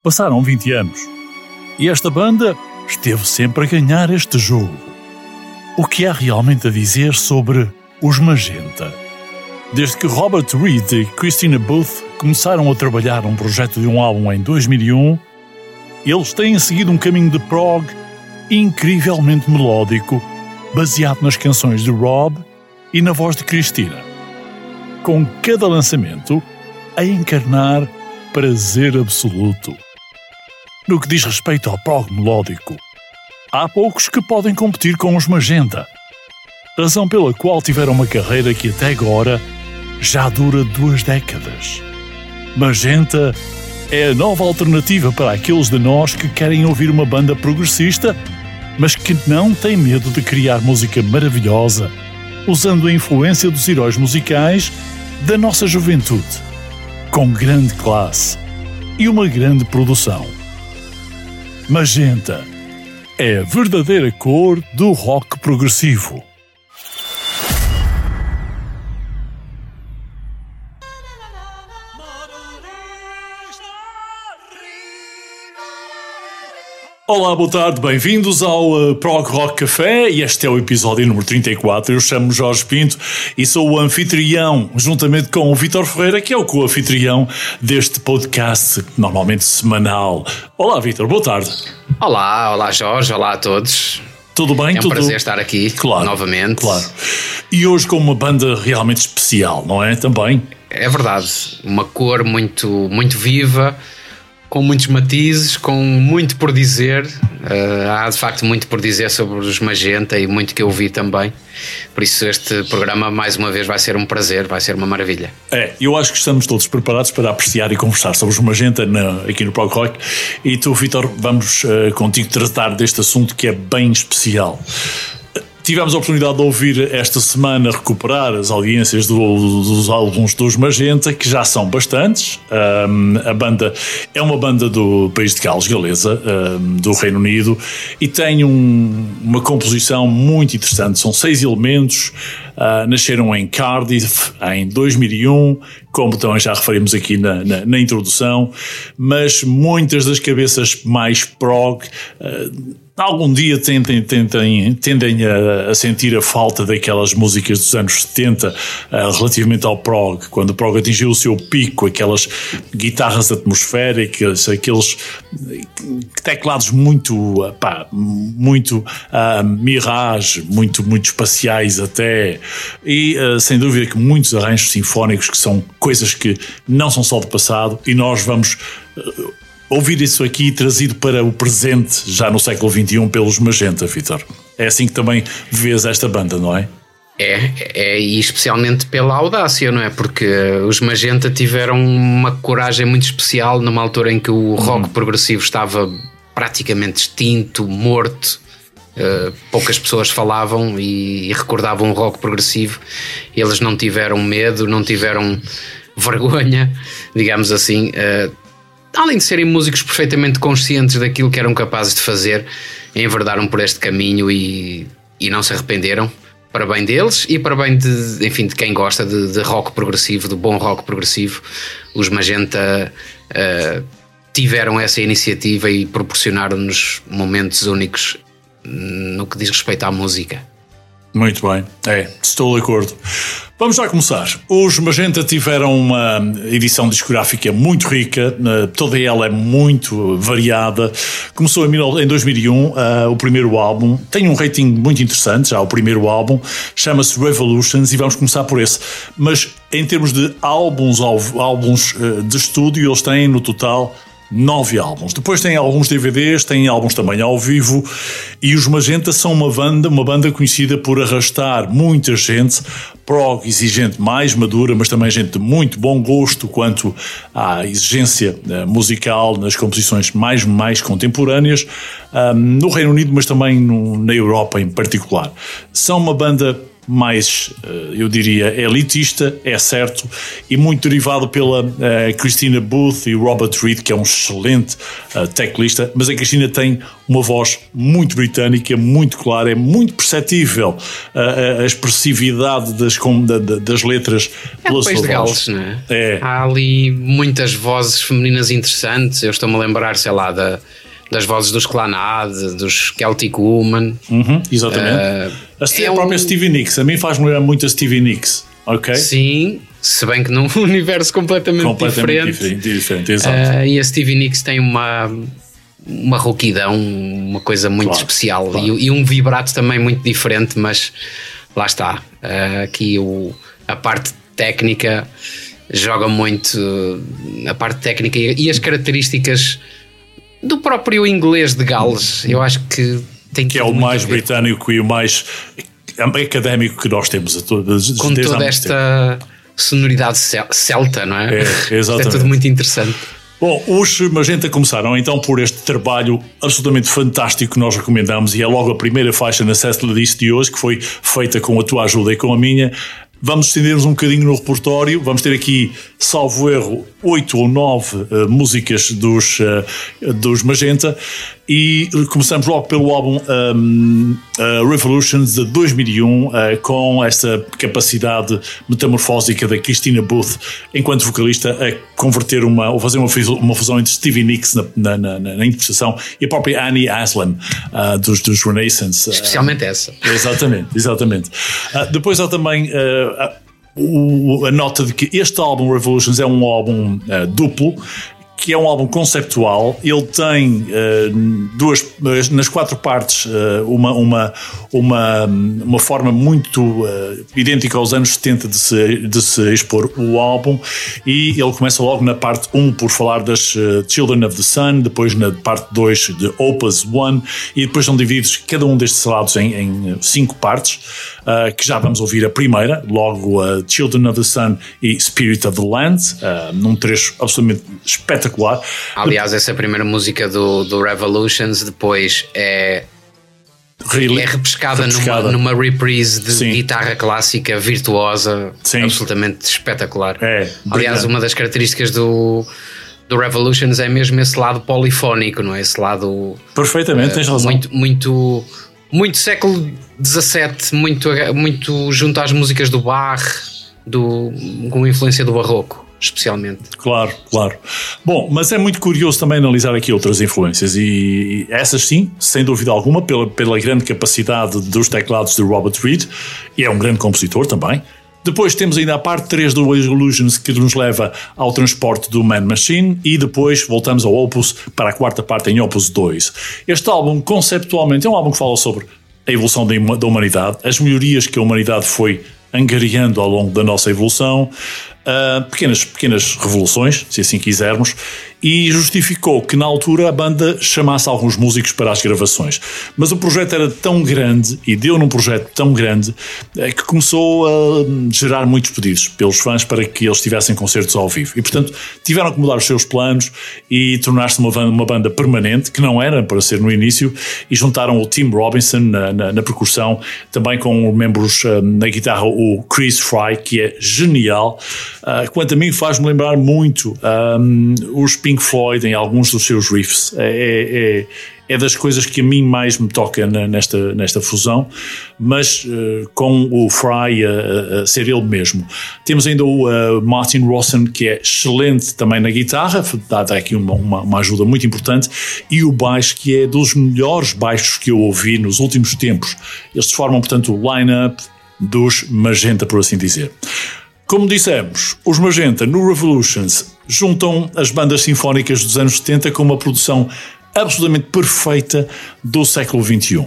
Passaram 20 anos e esta banda esteve sempre a ganhar este jogo. O que há realmente a dizer sobre os Magenta? Desde que Robert Reed e Christina Booth começaram a trabalhar um projeto de um álbum em 2001, eles têm seguido um caminho de prog incrivelmente melódico, baseado nas canções de Rob e na voz de Christina. Com cada lançamento a encarnar prazer absoluto. No que diz respeito ao prog melódico, há poucos que podem competir com os Magenta, razão pela qual tiveram uma carreira que até agora já dura duas décadas. Magenta é a nova alternativa para aqueles de nós que querem ouvir uma banda progressista, mas que não têm medo de criar música maravilhosa, usando a influência dos heróis musicais da nossa juventude, com grande classe e uma grande produção. Magenta é a verdadeira cor do rock progressivo. Olá, boa tarde, bem-vindos ao uh, Prog Rock Café e este é o episódio número 34. Eu chamo Jorge Pinto e sou o anfitrião, juntamente com o Vitor Ferreira, que é o co-anfitrião deste podcast, normalmente semanal. Olá, Vitor, boa tarde. Olá, olá Jorge, olá a todos. Tudo bem? É um Tudo... prazer estar aqui Claro, novamente. Claro. E hoje com uma banda realmente especial, não é? Também. É verdade, uma cor muito, muito viva, com muitos matizes, com muito por dizer. Eh, há de facto muito por dizer sobre os Magenta e muito que eu vi também. Por isso, este programa, mais uma vez, vai ser um prazer, vai ser uma maravilha. É, eu acho que estamos todos preparados para apreciar e conversar sobre os Magenta na- aqui no Prog Rock. E tu, Vitor, vamos eh, contigo tratar deste assunto que é bem especial. Tivemos a oportunidade de ouvir esta semana recuperar as audiências do- dos álbuns dos Magenta, que já são bastantes. Ahm, a banda é uma banda do país de Gales, galesa, ahm, do Reino Unido, e tem um- uma composição muito interessante. São seis elementos, ah, nasceram em Cardiff em 2001, como também já referimos aqui na, na- na introdução, mas muitas das cabeças mais prog. ah, Algum dia tentem, tentem, tendem a, a sentir a falta daquelas músicas dos anos 70 ah, relativamente ao prog, quando o prog atingiu o seu pico, aquelas guitarras atmosféricas, aqueles teclados muito, pá, muito ah, mirage, muito, muito espaciais até, e ah, sem dúvida que muitos arranjos sinfónicos que são coisas que não são só do passado e nós vamos ah, ouvir isso aqui trazido para o presente, já no século XXI, pelos Magenta, Vitor. É assim que também vês esta banda, não é? É, é, e especialmente pela audácia, não é? Porque os Magenta tiveram uma coragem muito especial numa altura em que o rock progressivo estava praticamente extinto, morto. Uh, poucas pessoas falavam e, e recordavam o rock progressivo. Eles não tiveram medo, não tiveram vergonha, digamos assim. Uh, além de serem músicos perfeitamente conscientes daquilo que eram capazes de fazer, enverdaram por este caminho e, e não se arrependeram. Para bem deles e para bem de, enfim, de quem gosta de, de rock progressivo, de bom rock progressivo, os Magenta uh, tiveram essa iniciativa e proporcionaram-nos momentos únicos no que diz respeito à música. Muito bem, é, estou de acordo. Vamos já começar. Os Magenta tiveram uma edição discográfica muito rica, toda ela é muito variada. Começou em 2001 uh, o primeiro álbum, tem um rating muito interessante, já o primeiro álbum, chama-se Revolutions e vamos começar por esse. Mas em termos de álbuns, álbuns uh, de estúdio, eles têm no total nove álbuns. Depois tem alguns DVDs, tem álbuns também ao vivo e os Magenta são uma banda, uma banda conhecida por arrastar muita gente, prog exigente mais madura, mas também gente de muito bom gosto quanto à exigência uh, musical nas composições mais, mais contemporâneas, um, no Reino Unido, mas também no, na Europa em particular. São uma banda mais, eh, eu diria, elitista, é certo, e muito derivado pela uh, Christina Booth e Robert Reed, que é um excelente uh, teclista, mas a Christina tem uma voz muito britânica, muito clara, é muito perceptível uh, a expressividade das, com, da, das letras é pela sua de Gales, não é? é? Há ali muitas vozes femininas interessantes, eu estou-me a lembrar, sei lá, da das vozes dos Clanad, dos Celtic Woman. Uhum, exatamente. Uh, a, é a própria um... Stevie Nicks, a mim faz-me lembrar muito a Stevie Nicks, ok? Sim, se bem que num universo completamente, completamente diferente. diferente, diferente exato. Uh, e a Stevie Nicks tem uma uma rouquidão, uma coisa muito claro, especial claro. E, e, um vibrato também muito diferente, mas lá está. Uh, aqui o, a parte técnica joga muito a parte técnica e as características do próprio inglês de Gales. Eu acho que tem que é o mais britânico e o mais académico que nós temos a todas com toda esta sonoridade celta, não é? É, exatamente. é tudo muito interessante. Bom, os Magenta começaram então por este trabalho absolutamente fantástico que nós recomendamos e é logo a primeira faixa na setlist de hoje que foi feita com a tua ajuda e com a minha. Vamos estender-nos um bocadinho no repertório. Vamos ter aqui, salvo erro, oito ou nove uh, músicas dos, uh, dos Magenta. E começamos logo pelo álbum um, uh, Revolutions de 2001, uh, com esta capacidade metamorfósica da Christina Booth, enquanto vocalista, a converter uma, ou fazer uma, uma fusão entre Stevie Nicks na, na, na, na interpretação e a própria Annie Aslam uh, dos, dos Renaissance. Especialmente essa. Exatamente, exatamente. depois há também. A nota de que este álbum Revolutions é um álbum duplo que é um álbum conceptual. Ele tem uh, duas, nas quatro partes, uh, uma, uma, uma, uma forma muito uh, idêntica aos anos 70 de se, de se expor o álbum. E ele começa logo na parte 1 por falar das Children of the Sun, depois na parte 2 de Opus 1, e depois são divididos cada um destes lados em, em cinco partes, que já vamos ouvir a primeira, logo a Children of the Sun e Spirit of the Land, num trecho absolutamente espetacular. Aliás, essa primeira música do, do Revolutions depois é? É repescada, repescada. Numa, numa reprise de Sim. guitarra clássica virtuosa, Sim. absolutamente espetacular. É, Aliás, uma das características do, do Revolutions é mesmo esse lado polifónico, não é? Esse lado. Perfeitamente, uh, tens razão. Muito, muito, muito século XVII, muito, muito junto às músicas do Bach, do, com influência do Barroco especialmente. Claro, claro. Bom, mas é muito curioso também analisar aqui outras influências e essas sim, sem dúvida alguma, pela, pela grande capacidade dos teclados de Robert Reed, e é um grande compositor também. Depois temos ainda a parte 3 do Illusions que nos leva ao transporte do Man Machine e depois voltamos ao Opus para a quarta parte em Opus 2. Este álbum, conceptualmente, é um álbum que fala sobre a evolução da humanidade, as melhorias que a humanidade foi angariando ao longo da nossa evolução, uh, pequenas, pequenas revoluções, se assim quisermos, e justificou que na altura a banda chamasse alguns músicos para as gravações. Mas o projeto era tão grande e deu num projeto tão grande eh, que começou a gerar muitos pedidos pelos fãs para que eles tivessem concertos ao vivo. E portanto tiveram que mudar os seus planos e tornar-se uma, uma, banda permanente, que não era para ser no início, e juntaram o Tim Robinson na, na, na percussão, também com membros uh, na guitarra, o Chris Fry, que é genial. Uh, quanto a mim, faz-me lembrar muito um, os Pink Floyd em alguns dos seus riffs. É, é, é das coisas que a mim mais me toca nesta, nesta fusão, mas uh, com o Fry a, a, ser ele mesmo. Temos ainda o uh, Martin Rawson, que é excelente também na guitarra, dá aqui uma, uma, uma, ajuda muito importante, e o baixo, que é dos melhores baixos que eu ouvi nos últimos tempos. Eles formam, portanto, o line-up dos Magenta, por assim dizer. Como dissemos, os Magenta no Revolutions juntam as bandas sinfónicas dos anos 70 com uma produção absolutamente perfeita do século XXI.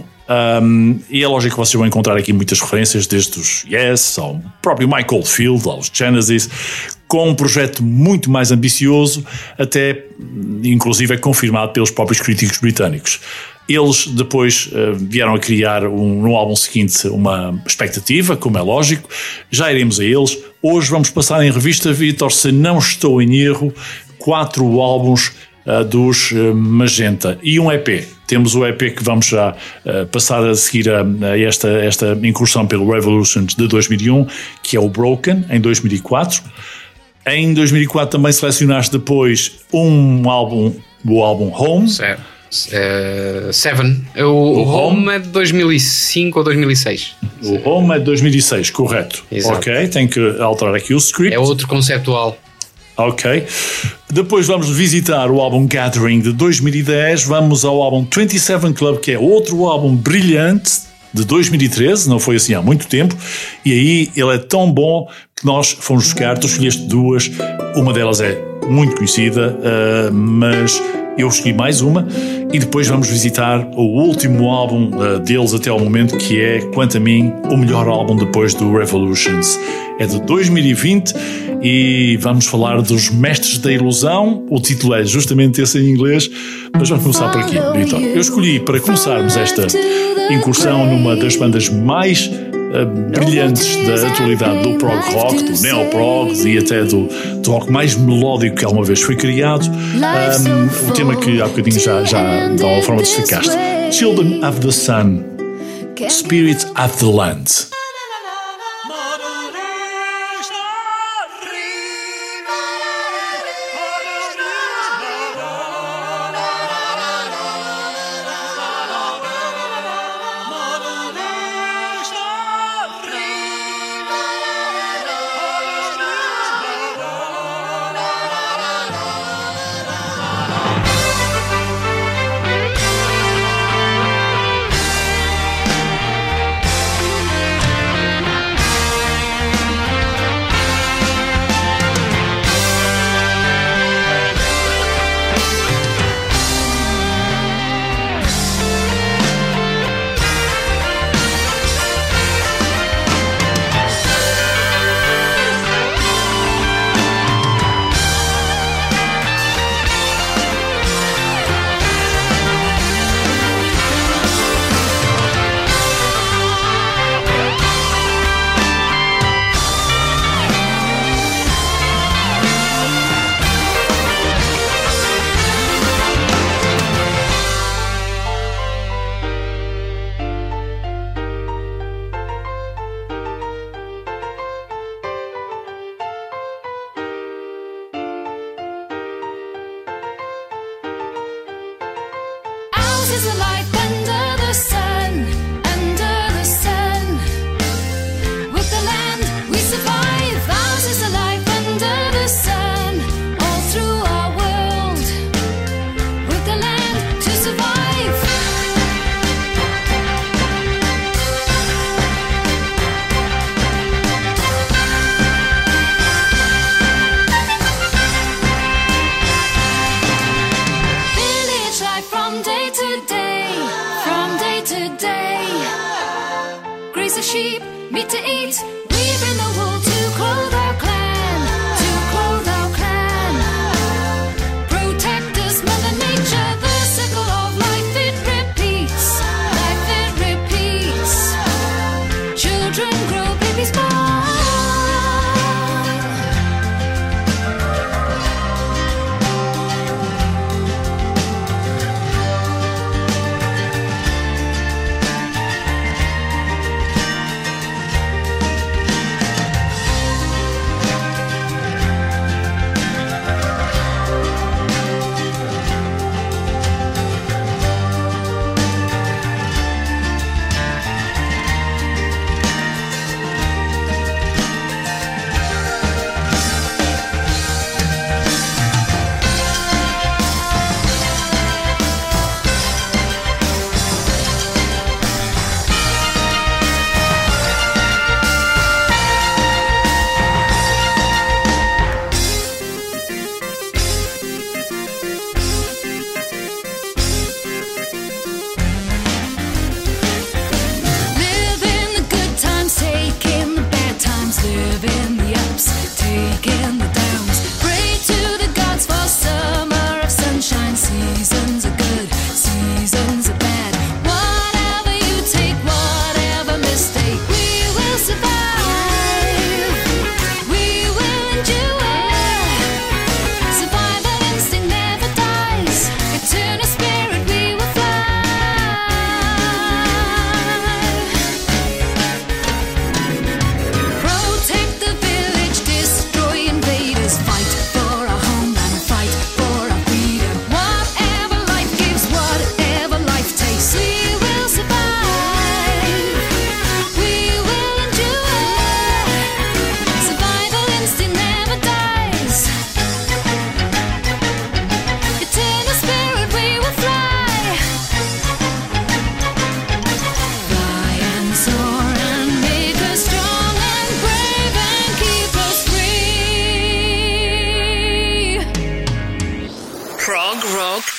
Um, e é lógico que vocês vão encontrar aqui muitas referências, desde os Yes ao próprio Michael Field, aos Genesis, com um projeto muito mais ambicioso, até inclusive é confirmado pelos próprios críticos britânicos. Eles depois uh, vieram a criar um, no álbum seguinte uma expectativa, como é lógico. Já iremos a eles. Hoje vamos passar em revista, Vitor, se não estou em erro, quatro álbuns uh, dos uh, Magenta e um EP. Temos o EP que vamos já passar a seguir a, a, esta, esta incursão pelo Revolutions de 2001, que é o Broken, em 2004. Em 2004 também selecionaste depois um álbum, o álbum Home. Certo Uh, Seven. O, o, o Home, Home é de 2005 ou 2006. O Home é de 2006, correto. Exato. Ok, tem que alterar aqui o script. É outro conceptual. Ok. Depois vamos visitar o álbum Gathering de 2010. Vamos ao álbum 27 Club, que é outro álbum brilhante de 2013, não foi assim há muito tempo. E aí ele é tão bom que nós fomos buscar. Tu escolheste duas. Uma delas é muito conhecida, uh, mas eu escolhi mais uma e depois vamos visitar o último álbum uh, deles até ao momento, que é, quanto a mim, o melhor álbum depois do Revolutions. É de 2020 e vamos falar dos Mestres da Ilusão. O título é justamente esse em inglês, mas vamos começar por aqui, Vitor. Eu escolhi para começarmos esta incursão numa das bandas mais brilhantes da atualidade do prog rock, do neo-prog e até do, do rock mais melódico que alguma vez foi criado. Um, o tema que há bocadinho já, já dá uma forma de explicaste. Children of the Sun, Spirits of the Land.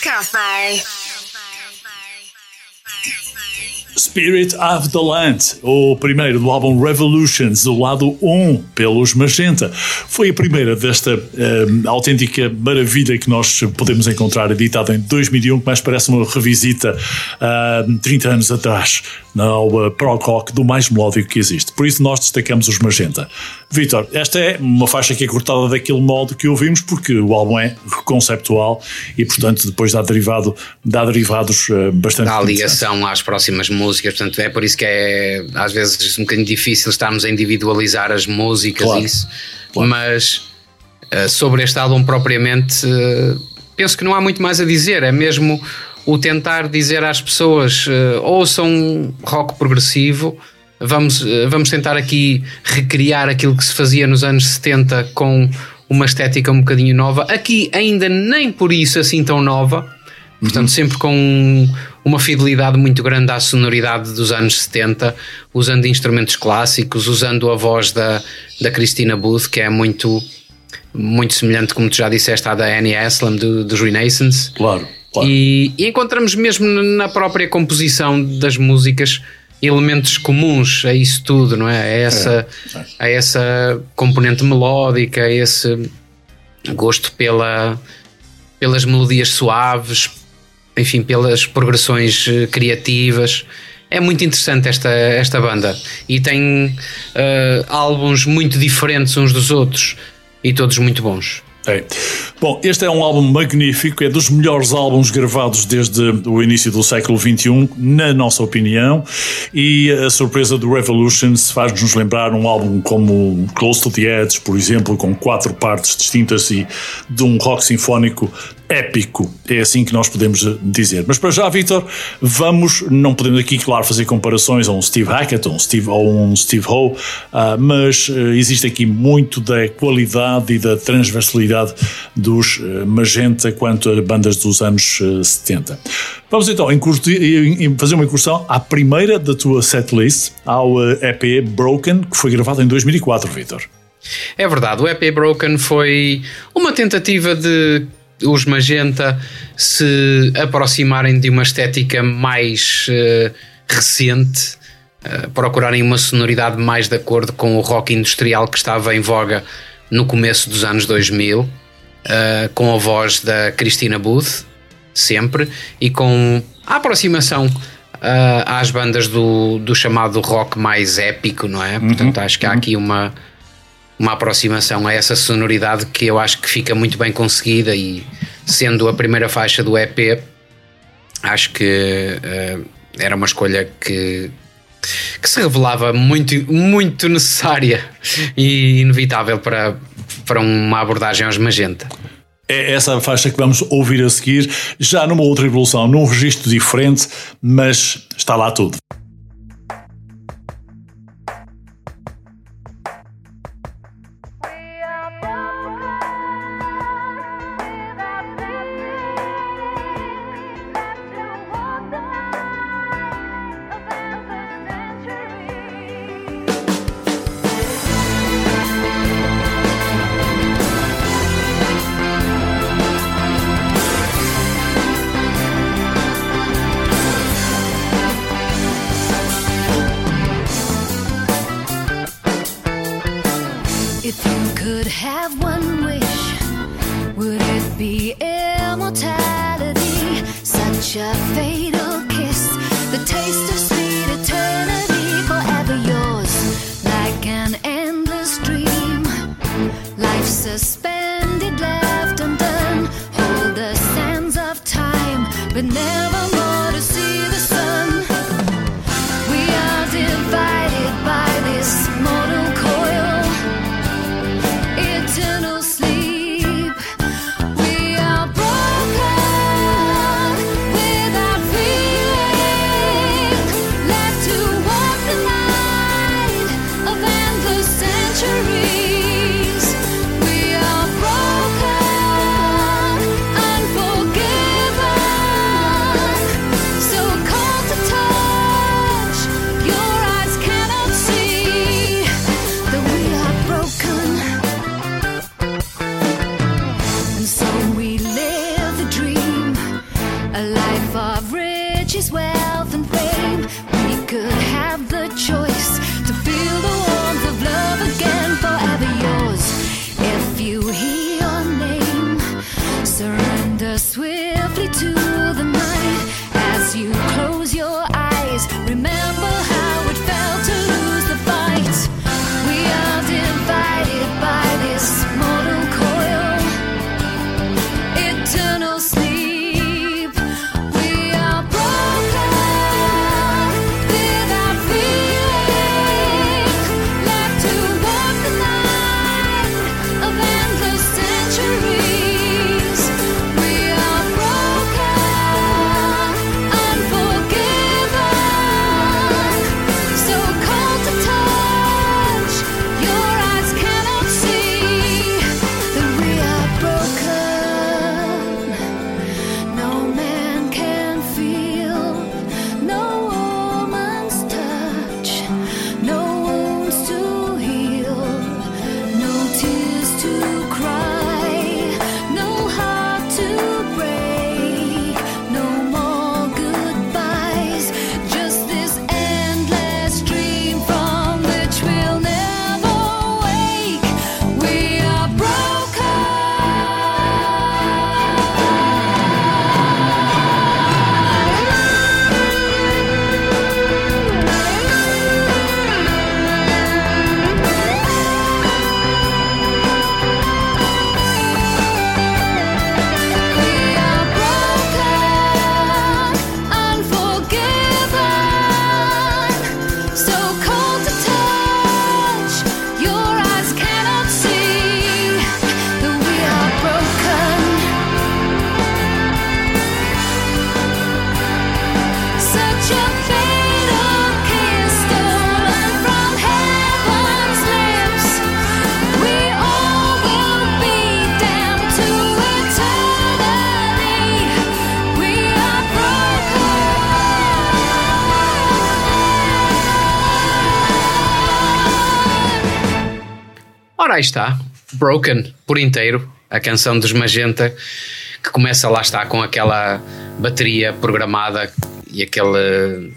Cafe. Spirit of the Land, o primeiro do álbum Revolutions, o lado 1, pelos Magenta. Foi a primeira desta uh, autêntica maravilha que nós podemos encontrar, editada em 2001, que mais parece uma revisita uh, 30 anos atrás, ao prog rock do mais melódico que existe. Por isso nós destacamos os Magenta. Vitor, esta é uma faixa que é cortada daquele modo que ouvimos, porque o álbum é conceptual e, portanto, depois dá, derivado, dá derivados uh, bastante. Dá ligação às próximas músicas portanto é por isso que é às vezes um bocadinho difícil estarmos a individualizar as músicas claro, isso, claro. mas uh, sobre este álbum propriamente uh, penso que não há muito mais a dizer, é mesmo o tentar dizer às pessoas uh, ouçam rock progressivo, vamos, vamos tentar aqui recriar aquilo que se fazia nos anos 70 com uma estética um bocadinho nova, aqui ainda nem por isso assim tão nova, portanto uhum. sempre com uma fidelidade muito grande à sonoridade dos anos 70, usando instrumentos clássicos, usando a voz da, da Christina Booth, que é muito, muito semelhante, como tu já disseste, à da Annie Aslam do, dos Renaissance. Claro. Claro. E, e, encontramos mesmo na própria composição das músicas elementos comuns a isso tudo, não é? A essa, é. A essa componente melódica, a esse gosto pela, pelas melodias suaves, enfim, pelas progressões eh, criativas. É muito interessante esta, esta banda e tem uh, álbuns muito diferentes uns dos outros e todos muito bons. É. Bom, este é um álbum magnífico, é dos melhores álbuns gravados desde o início do século XXI, na nossa opinião, e a surpresa do Revolutions faz-nos lembrar um álbum como Close to the Edge, por exemplo, com quatro partes distintas e de um rock sinfónico épico, é assim que nós podemos dizer. Mas para já, Victor, vamos, não podemos aqui, claro, fazer comparações a um Steve Hackett ou um Steve, ou um Steve Howe, uh, mas uh, existe aqui muito da qualidade e da transversalidade dos uh, Magenta quanto a bandas dos anos 70. Vamos então fazer uma incursão à primeira da tua setlist, ao EP Broken, que foi gravado em 2004, Victor. É verdade, o EP Broken foi uma tentativa de os magenta se aproximarem de uma estética mais uh, recente, uh, procurarem uma sonoridade mais de acordo com o rock industrial que estava em voga no começo dos anos 2000, uh, com a voz da Christina Booth, sempre, e com a aproximação às bandas do, do chamado rock mais épico, não é? Uhum, Portanto, acho que há uhum. aqui uma uma aproximação a essa sonoridade que eu acho que fica muito bem conseguida e sendo a primeira faixa do EP, acho que uh, era uma escolha que, que se revelava muito, muito necessária e inevitável para, para uma abordagem aos Magenta. É essa faixa que vamos ouvir a seguir, já numa outra evolução, num registro diferente, mas está lá tudo. Ora, aí está, Broken, por inteiro, a canção dos Magenta, que começa lá está com aquela bateria programada e aquele,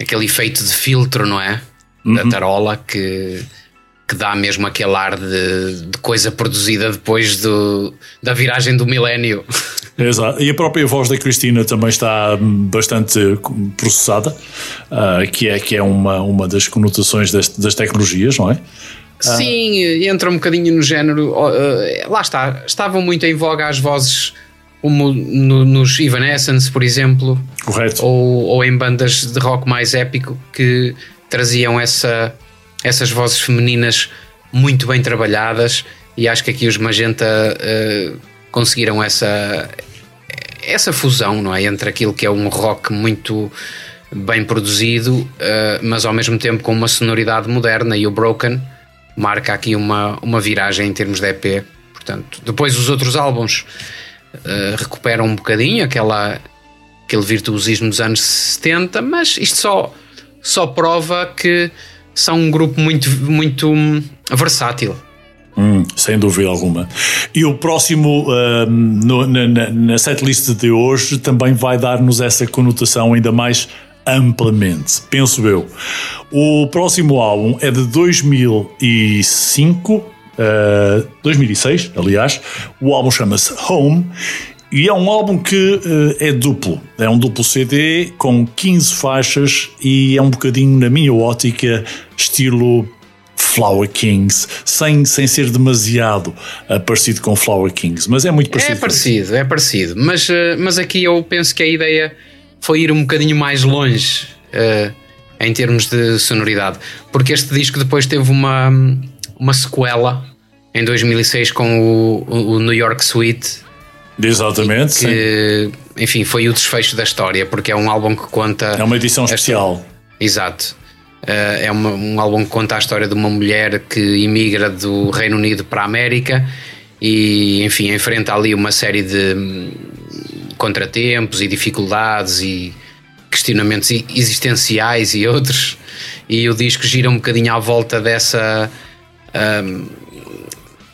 aquele efeito de filtro, não é? Da tarola que, que dá mesmo aquele ar de, de coisa produzida depois do, da viragem do milénio. Exato. E a própria voz da Cristina também está bastante processada, uh, que é, que é uma, uma das conotações das, das tecnologias, não é? Sim, entra um bocadinho no género. Uh, lá está, estavam muito em voga as vozes como no, nos Evanescence, por exemplo, Correto. Ou, ou em bandas de rock mais épico que traziam essa, essas vozes femininas muito bem trabalhadas. E acho que aqui os Magenta uh, conseguiram essa, essa fusão não é? entre aquilo que é um rock muito bem produzido, uh, mas ao mesmo tempo com uma sonoridade moderna. E o Broken marca aqui uma, uma viragem em termos de EP. Portanto, depois os outros álbuns uh, recuperam um bocadinho aquela, aquele virtuosismo dos anos 70, mas isto só, só prova que são um grupo muito, muito hum, versátil. Hum, sem dúvida alguma. E o próximo uh, no, na, na, na setlist de hoje também vai dar-nos essa conotação ainda mais amplamente, penso eu. O próximo álbum é de 2005, uh, 2006, aliás. O álbum chama-se Home e é um álbum que uh, é duplo. É um duplo CD com 15 faixas e é um bocadinho, na minha ótica, estilo Flower Kings, sem, sem ser demasiado uh, parecido com Flower Kings, mas é muito parecido. É parecido, é parecido. Mas, uh, mas aqui eu penso que a ideia foi ir um bocadinho mais longe uh, em termos de sonoridade, porque este disco depois teve uma, uma sequela em 2006 com o, o New York Suite. Exatamente. Que, sim. enfim, foi o desfecho da história, porque é um álbum que conta. É uma edição especial. Exato. Uh, é uma, um álbum que conta a história de uma mulher que imigra do Reino Unido para a América e, enfim, enfrenta ali uma série de contratempos e dificuldades e questionamentos existenciais e outros. E o disco gira um bocadinho à volta dessa. Um,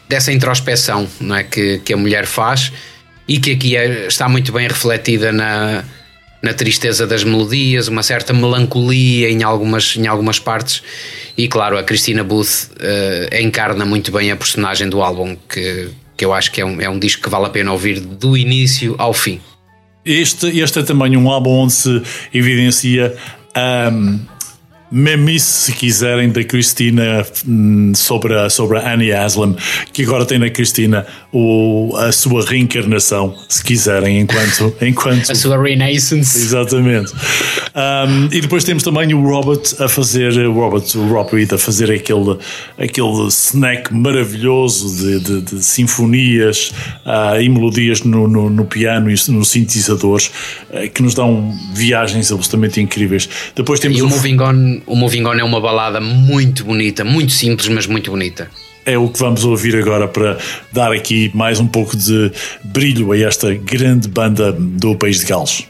dessa introspeção não é, que, que a mulher faz e que aqui é, está muito bem refletida na, na tristeza das melodias, uma certa melancolia em algumas, em algumas partes. E claro, a Christina Booth uh, encarna muito bem a personagem do álbum, que, que eu acho que é um, é um disco que vale a pena ouvir do início ao fim. Este, este é também um álbum onde se evidencia um, memice, se quiserem, da Cristina hum, sobre a, sobre a Annie Aslam, que agora tem na Cristina o, a sua reencarnação, se quiserem, enquanto. enquanto a sua renaissance. Exatamente. Um, e depois temos também o Robert a fazer, o Robert, o Rob Reed a fazer aquele, aquele snack maravilhoso de, de, de sinfonias uh, e melodias no, no, no, piano e nos sintetizadores uh, que nos dão viagens absolutamente incríveis. Depois temos e o, o Moving On o Moving On é uma balada muito bonita, muito simples, mas muito bonita. É o que vamos ouvir agora para dar aqui mais um pouco de brilho a esta grande banda do País de Gales.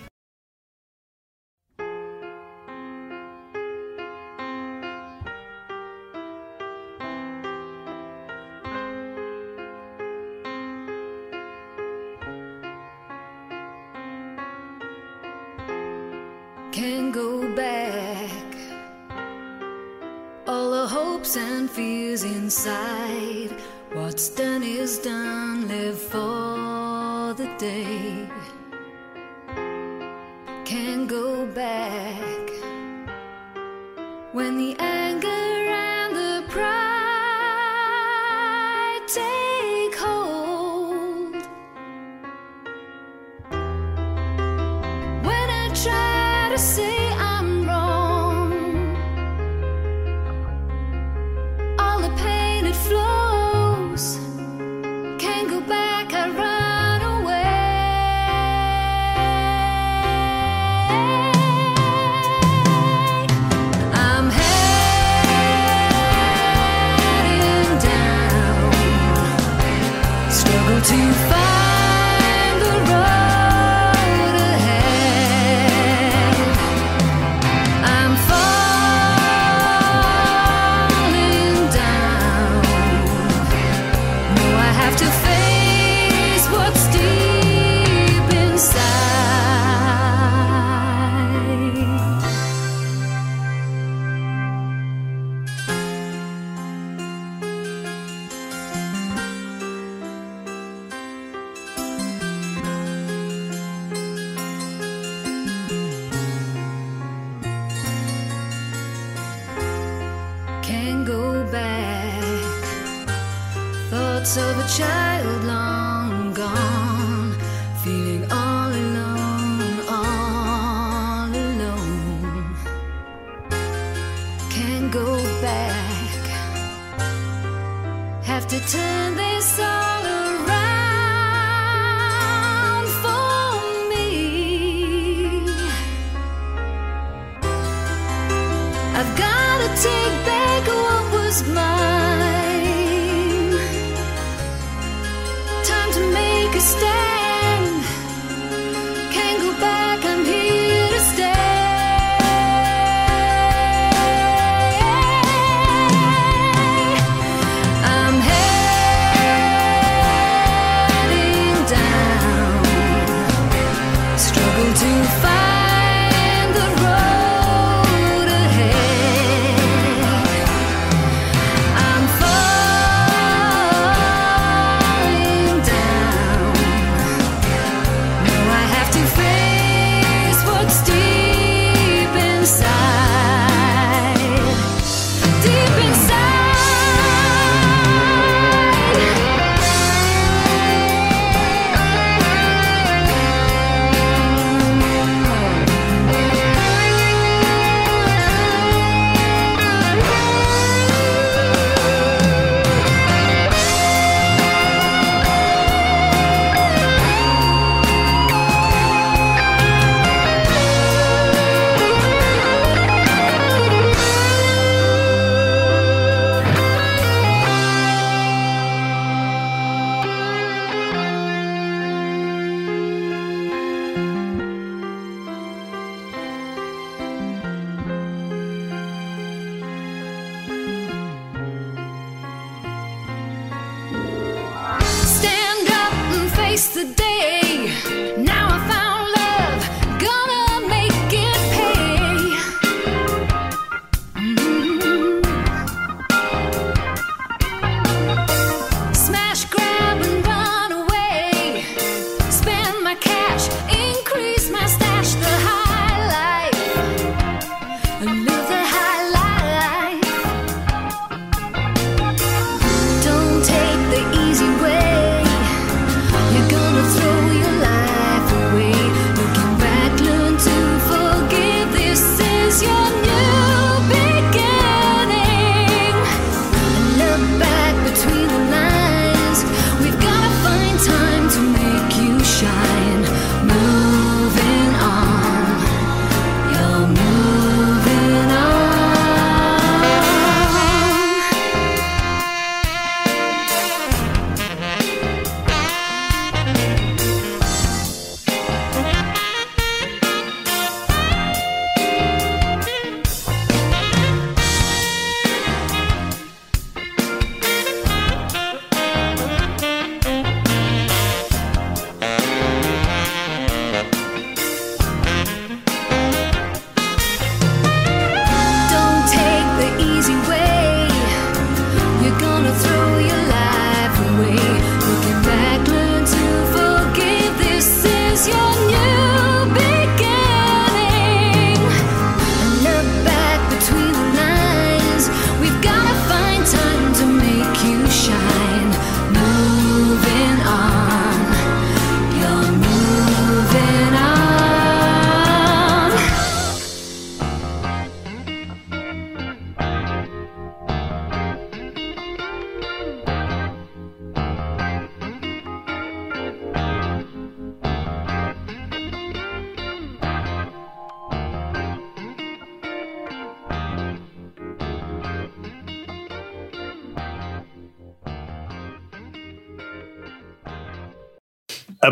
Go back. Have to turn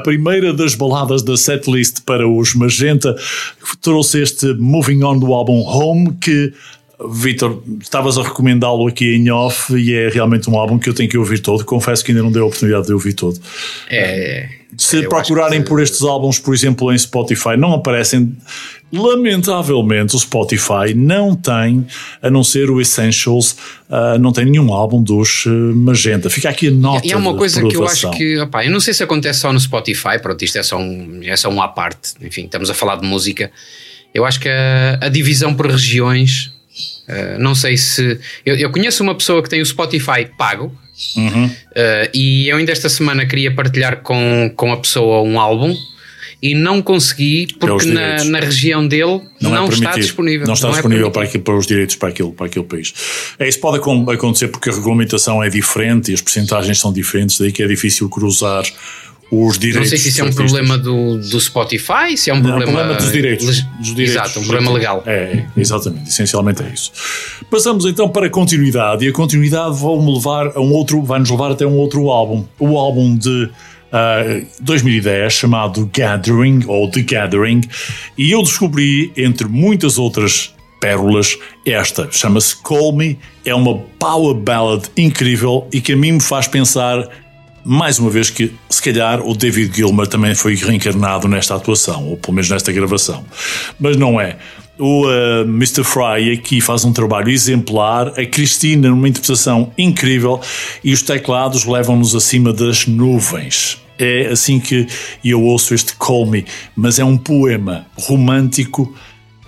primeira das baladas da setlist para os Magenta trouxe este Moving On do álbum Home, que, Vitor, estavas a recomendá-lo aqui em off e é realmente um álbum que eu tenho que ouvir todo. Confesso que ainda não dei a oportunidade de ouvir todo. É. Se eu procurarem que- por estes álbuns, por exemplo, em Spotify, não aparecem. Lamentavelmente, o Spotify não tem, a não ser o Essentials, ah, não tem nenhum álbum dos eh, Magenta. Fica aqui a nota. E há uma de coisa que eu acho que, opá, eu não sei se acontece só no Spotify, pronto, isto é só um, é só um à parte, enfim, estamos a falar de música. Eu acho que a, a divisão por regiões Uh, não sei se. Eu, eu, conheço uma pessoa que tem o Spotify pago. Uhum. Uh, e eu ainda esta semana queria partilhar com, com a pessoa um álbum e não consegui porque na, na, região dele não, não é está disponível. Não está não é disponível é para, aquilo, para os direitos para aquele, para aquele país. É, isso pode acontecer porque a regulamentação é diferente e as percentagens são diferentes, daí que é difícil cruzar os direitos. Não sei se isso é um problema do, do Spotify, se é um não, problema, problema dos direitos, dos direitos. Exato, um problema legal. É, exatamente, essencialmente é isso. Passamos então para a continuidade, e a continuidade vai-me levar a um outro, vai-nos levar até um outro álbum, o álbum de Uh, 2010 chamado Gathering ou The Gathering e eu descobri entre muitas outras pérolas esta chama-se Call Me é uma power ballad incrível e que a mim me faz pensar mais uma vez que se calhar o David Gilmer também foi reencarnado nesta atuação ou pelo menos nesta gravação mas não é o uh, Mr. Fry aqui faz um trabalho exemplar, a Cristina numa interpretação incrível e os teclados levam-nos acima das nuvens. É assim que eu ouço este Call Me, mas é um poema romântico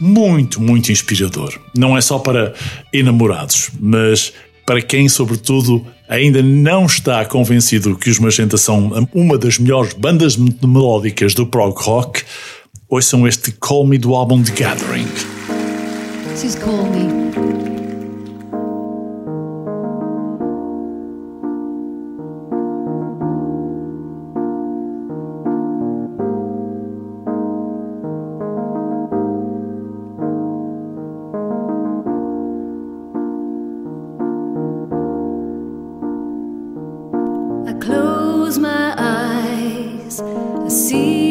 muito, muito inspirador. Não é só para enamorados, mas para quem, sobretudo, ainda não está convencido que os Magenta são uma das melhores bandas melódicas do prog rock, ouçam este Call Me do álbum The Gathering. Is Call Me. Close my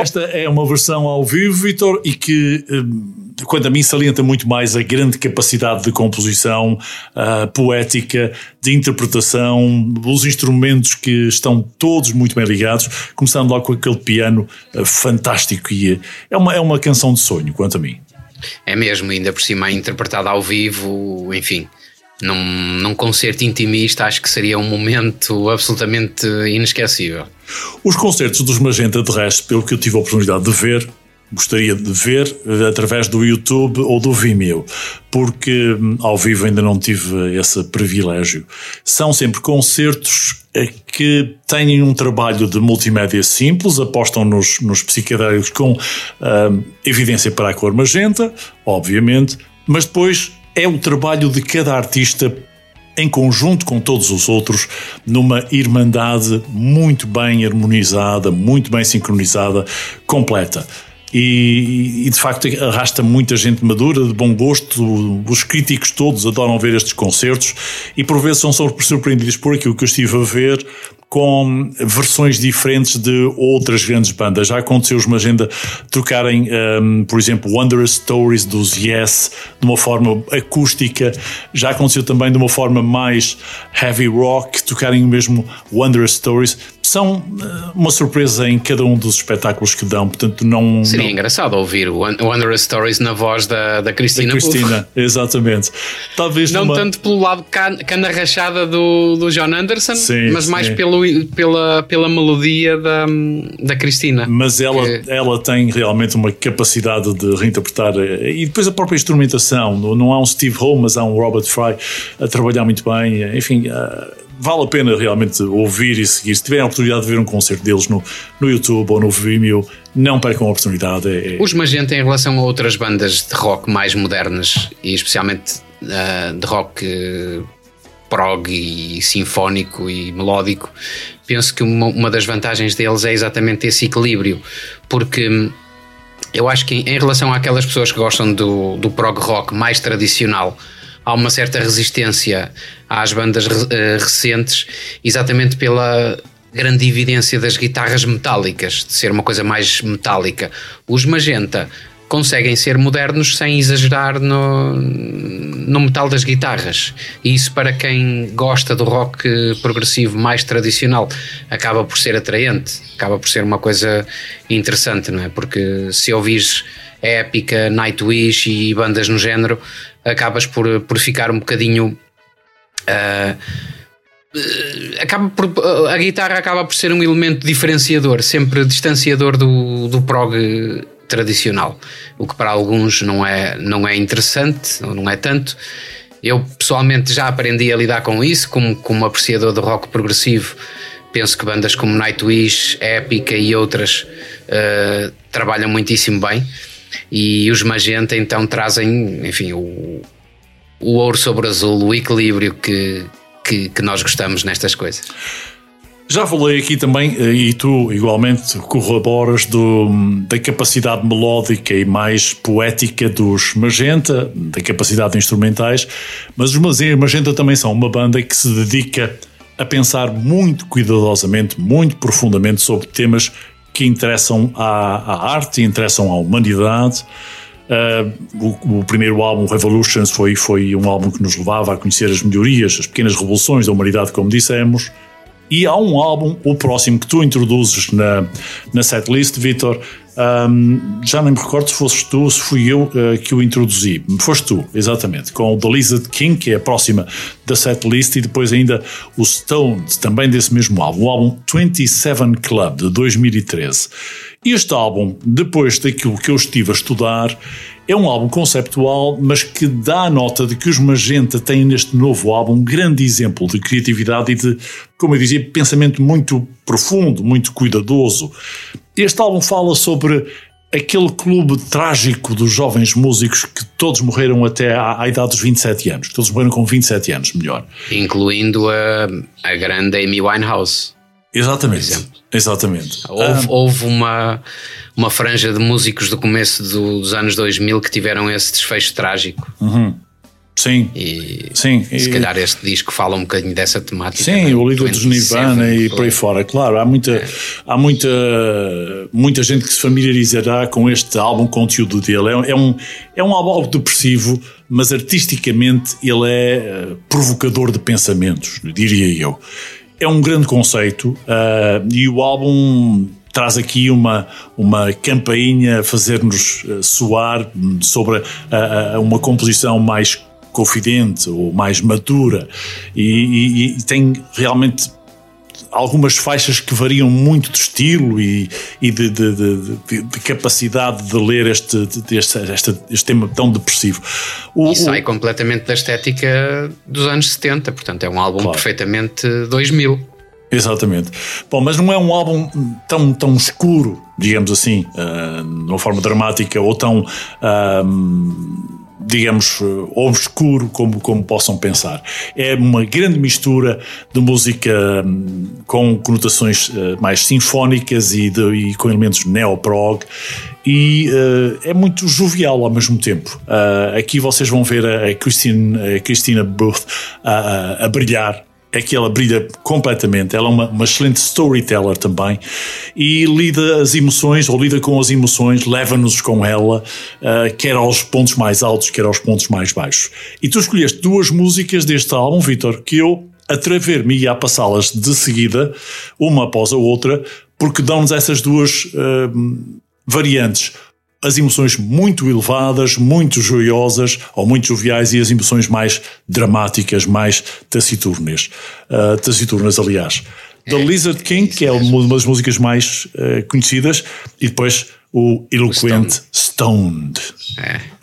Esta é uma versão ao vivo, Vitor, e que, eh, quanto a mim, salienta muito mais a grande capacidade de composição, uh, poética, de interpretação, os instrumentos que estão todos muito bem ligados, começando logo com aquele piano uh, fantástico. E uh, é, uma, é uma canção de sonho, quanto a mim. É mesmo, ainda por cima interpretada ao vivo, enfim. Num, num concerto intimista, acho que seria um momento absolutamente inesquecível. Os concertos dos Magenta, de resto, pelo que eu tive a oportunidade de ver, gostaria de ver através do YouTube ou do Vimeo, porque hum, ao vivo ainda não tive esse privilégio. São sempre concertos eh, que têm um trabalho de multimédia simples, apostam nos, nos psicodélicos com hum, evidência para a cor magenta, obviamente, mas depois é o trabalho de cada artista em conjunto com todos os outros, numa irmandade muito bem harmonizada, muito bem sincronizada, completa. E, e, de facto arrasta muita gente madura, de bom gosto. Os críticos todos adoram ver estes concertos e por vezes são surpreendidos por aquilo que eu estive a ver com versões diferentes de outras grandes bandas. Já aconteceu uma agenda tocarem, um, por exemplo, Wondrous Stories dos Yes de uma forma acústica. Já aconteceu também de uma forma mais heavy rock, tocarem mesmo Wondrous Stories. São uh, uma surpresa em cada um dos espetáculos que dão, portanto não... Seria não... engraçado ouvir Wondrous Stories na voz da, da Cristina. Da Cristina, exatamente. Talvez não numa... tanto pelo lado cana rachada do, do John Anderson, sim, mas mais sim. pelo pela, pela melodia da, da Cristina. Mas ela, que... ela tem realmente uma capacidade de reinterpretar e depois a própria instrumentação. Não há um Steve Howe, mas há um Robert Fry a trabalhar muito bem. Enfim, vale a pena realmente ouvir e seguir. Se tiverem a oportunidade de ver um concerto deles no, no YouTube ou no Vimeo, não percam a oportunidade. É, é... Os Magenta, em relação a outras bandas de rock mais modernas e especialmente uh, de rock. Prog e sinfónico e melódico, penso que uma, uma, das vantagens deles é exatamente esse equilíbrio, porque eu acho que em, em relação àquelas pessoas que gostam do, do prog rock mais tradicional, há uma certa resistência às bandas uh, recentes, exatamente pela grande evidência das guitarras metálicas, de ser uma coisa mais metálica. Os Magenta conseguem ser modernos sem exagerar no, no metal das guitarras. E isso, para quem gosta do rock progressivo mais tradicional, acaba por ser atraente, acaba por ser uma coisa interessante, não é? Porque se ouvires épica, Nightwish e bandas no género, acabas por, por ficar um bocadinho. Uh, acaba por, a guitarra acaba por ser um elemento diferenciador, sempre distanciador do, do prog tradicional, o que para alguns não é, não é interessante, ou não é tanto. Eu pessoalmente já aprendi a lidar com isso, como, como apreciador do rock progressivo. Penso que bandas como Nightwish, Épica e outras uh, trabalham muitíssimo bem. E os Magenta então trazem, enfim, o, o ouro sobre azul, o equilíbrio que, que, que nós gostamos nestas coisas. Já falei aqui também, eh, e tu igualmente corroboras do, da capacidade melódica e mais poética dos Magenta, da capacidade de instrumentais, mas os Magenta também são uma banda que se dedica a pensar muito cuidadosamente, muito profundamente sobre temas que interessam à, à arte, interessam à humanidade. Uh, o, o, primeiro álbum, Revolutions, foi, foi um álbum que nos levava a conhecer as melhorias, as pequenas revoluções da humanidade, como dissemos. E há um álbum, o próximo que tu introduzes na, na setlist, Vitor. Um, já nem me recordo se fosses tu, se fui eu uh, que o introduzi. Foste tu, exatamente, com o The Lizard King, que é a próxima da setlist, e depois ainda o Stones, também desse mesmo álbum, o álbum 27 Club de 2013. Este álbum, depois daquilo que eu estive a estudar, é um álbum conceptual, mas que dá a nota de que os Magenta têm neste novo álbum um grande exemplo de criatividade e de, como eu dizia, pensamento muito profundo, muito cuidadoso. Este álbum fala sobre aquele clube trágico dos jovens músicos que todos morreram até à, à, idade dos 27 anos, todos morreram com 27 anos, melhor. Incluindo a, a grande Amy Winehouse. Exatamente. Exatamente. Houve, ah. houve, uma, uma franja de músicos do começo do, dos anos 2000 que tiveram esse desfecho trágico. Uhum. Sim. E Sim, se e- calhar este disco fala um bocadinho dessa temática. Sim, né? o líder dos 27 Nirvana e por aí fora. Claro, há muita, há muita, muita gente que se familiarizará com este álbum, conteúdo dele. É, é um, é um álbum algo depressivo, mas artisticamente ele é eh, provocador de pensamentos, diria eu. É um grande conceito ah, e o álbum traz aqui uma, uma campainha a fazer-nos eh, soar sobre uma composição mais confidente ou mais madura. E, e- e tem realmente algumas faixas que variam muito de estilo e, e de, de- de- de- de capacidade de ler este, este, este, este tema tão depressivo. O- E o- sai completamente da estética dos anos 70, portanto é um álbum Claro. perfeitamente 2000. Exatamente. Bom, mas não é um álbum tão, tão escuro, digamos assim, ah, de uma forma dramática, ou tão, ah, digamos, ah, obscuro como, como possam pensar. É uma grande mistura de música hum, com conotações ah, mais sinfónicas e, de- e com elementos neoprog. E ah, é muito jovial ao mesmo tempo. Ah, aqui vocês vão ver a, a Christine, a Christina Booth a- a- a brilhar é que ela brilha completamente. Ela é uma, uma excelente storyteller também e lida as emoções, ou lida com as emoções, leva-nos com ela, ah, quer aos pontos mais altos, quer aos pontos mais baixos. E tu escolheste duas músicas deste álbum, Vitor, que eu atrever-me a passá-las de seguida, uma após a outra, porque dão-nos essas duas ah, variantes. As emoções muito elevadas, muito joiosas ou muito joviais e as emoções mais dramáticas, mais taciturnas. Ah, taciturnas, aliás. The Lizard King, que é uma das músicas mais ah, conhecidas, e depois o Eloquent Stoned. É.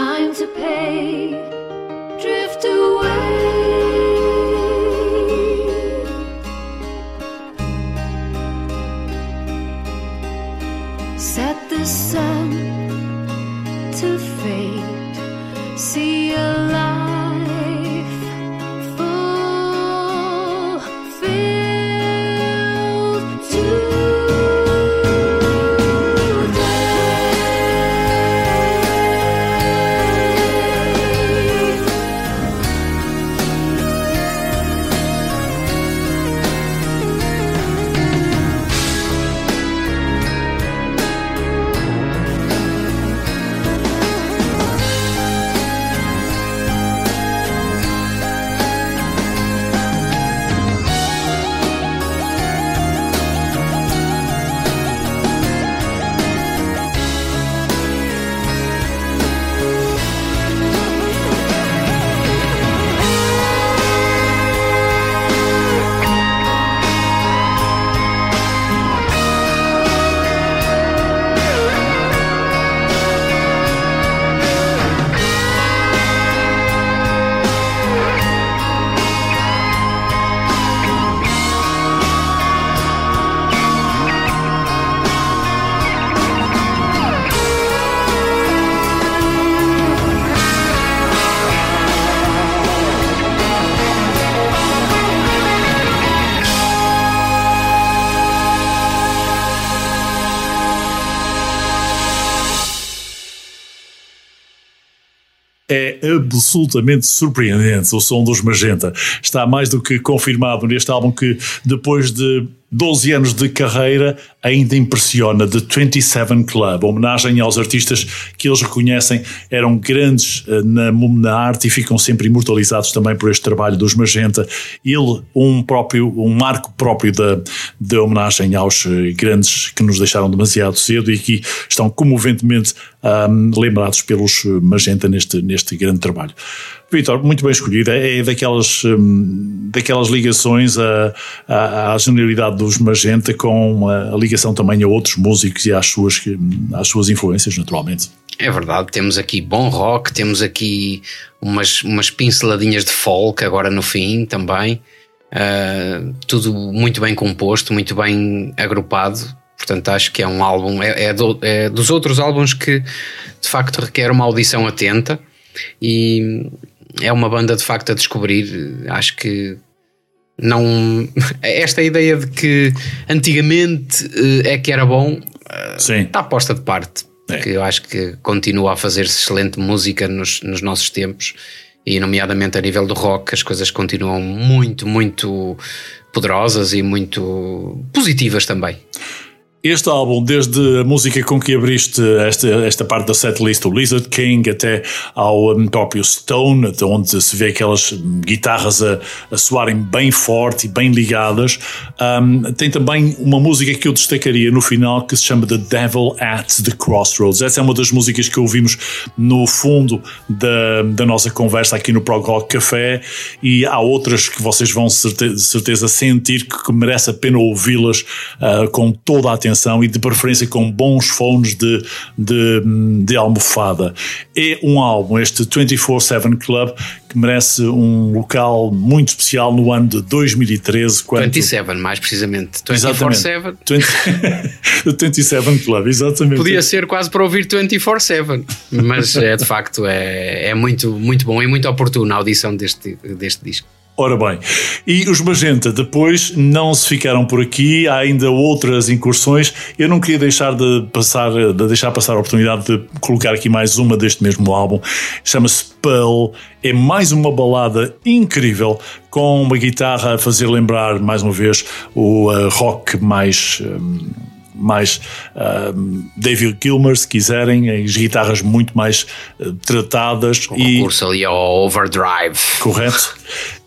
Time to pay, absolutamente surpreendente o som dos Magenta. Está mais do que confirmado neste álbum que, depois de 12 anos de carreira, ainda impressiona The 27 Club, homenagem aos artistas que eles reconhecem eram grandes eh, na, na arte e ficam sempre imortalizados também por este trabalho dos Magenta. Ele, um próprio, um marco próprio da, homenagem aos eh, grandes que nos deixaram demasiado cedo e que estão comoventemente lembrados pelos eh, Magenta neste, neste grande trabalho. Vitor, muito bem escolhido. É daquelas, hum, daquelas ligações à, à, à genialidade dos Magenta com a, a ligação também a outros músicos e às suas, às suas influências, naturalmente. É verdade, temos aqui bom rock, temos aqui umas, umas pinceladinhas de folk agora no fim também. Uh, tudo muito bem composto, muito bem agrupado. Portanto, acho que é um álbum, é, é, do, é dos outros álbuns que de facto requer uma audição atenta e é uma banda de facto a descobrir. Acho que não. Esta ideia de que antigamente uh, é que era bom uh, Sim. está posta de parte. É. Porque eu acho que continua a fazer-se excelente música nos, nos nossos tempos e, nomeadamente a nível do rock, as coisas continuam muito, muito poderosas e muito positivas também. Este álbum, desde a música com que abriste esta, esta parte da setlist, o Lizard King, até ao um, próprio Stone, onde se vê aquelas guitarras a, a soarem bem forte e bem ligadas, um, tem também uma música que eu destacaria no final que se chama The Devil at the Crossroads. Essa é uma das músicas que ouvimos no fundo da, da nossa conversa aqui no Prog Rock Café e há outras que vocês vão certe certeza sentir que merece a pena ouvi-las uh, com toda a atenção e de preferência com bons fones de, de, de almofada. É um álbum, este 24-7 Club, que merece um local muito especial no ano de 2013. Quando... 27, mais precisamente. 24-7. 27 Club, exatamente. Podia ser quase para ouvir 24-7, mas é de facto é, é muito, muito bom e muito oportuno a audição deste, deste disco. Ora bem, e os Magenta depois não se ficaram por aqui, há ainda outras incursões. Eu não queria deixar de passar, de deixar passar a oportunidade de colocar aqui mais uma deste mesmo álbum. Chama-se Pearl, é mais uma balada incrível com uma guitarra a fazer lembrar mais uma vez o uh, rock mais um, mais uh, David Gilmer, se quiserem, as guitarras muito mais uh, tratadas. O e recurso ali ao overdrive. Correto.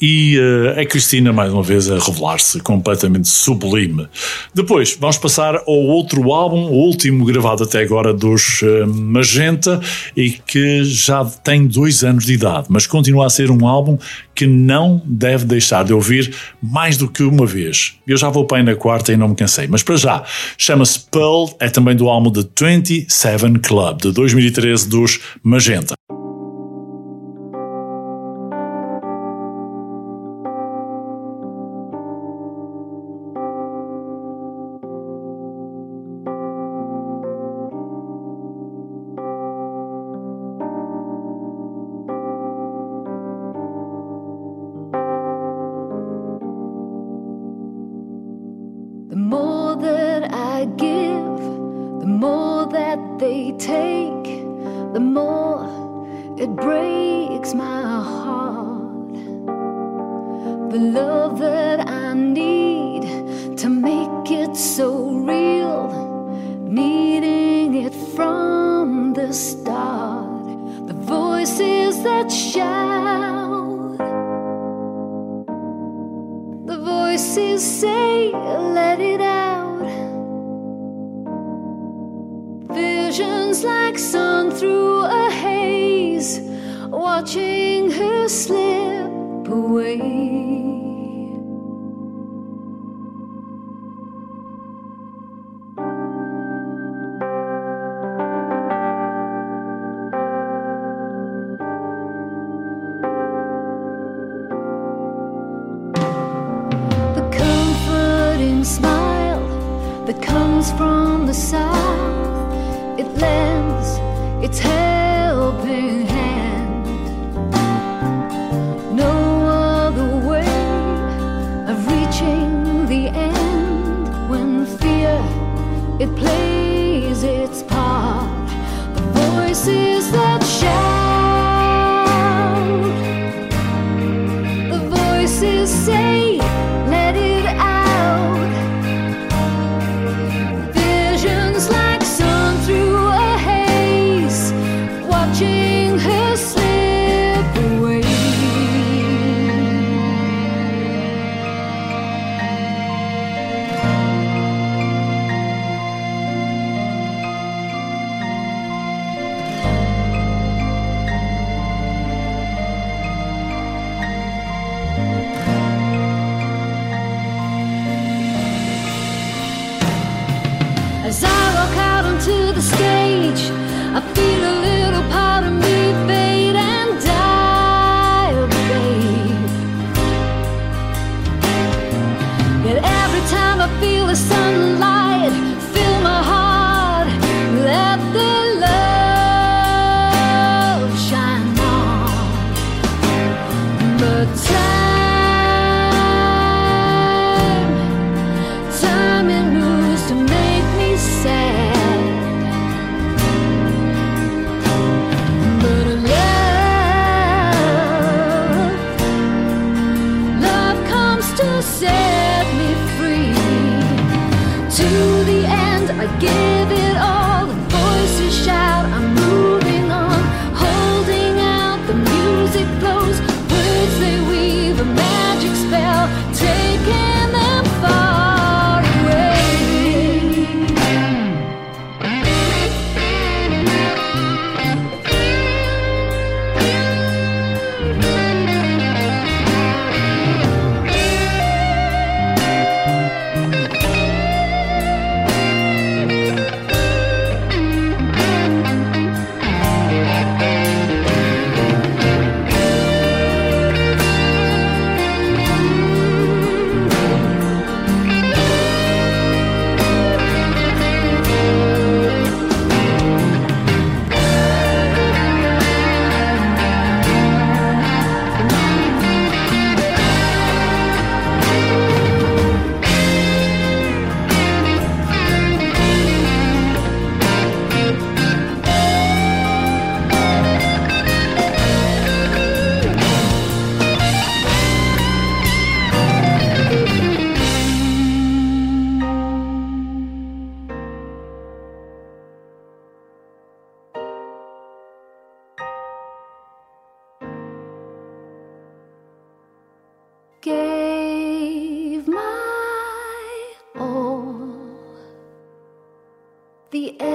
E uh, a Cristina, mais uma vez, a revelar-se completamente sublime. Depois, vamos passar ao outro álbum, o último gravado até agora dos Magenta, e que já tem dois anos de idade, mas continua a ser um álbum que não deve deixar de ouvir mais do que uma vez. Eu já vou aí na quarta e não me cansei, mas para já, chama-se Pearl, é também do álbum The 27 Club, de 2013 dos Magenta. from the south, it lends its helping hand. No other way of reaching the end when fear it plays.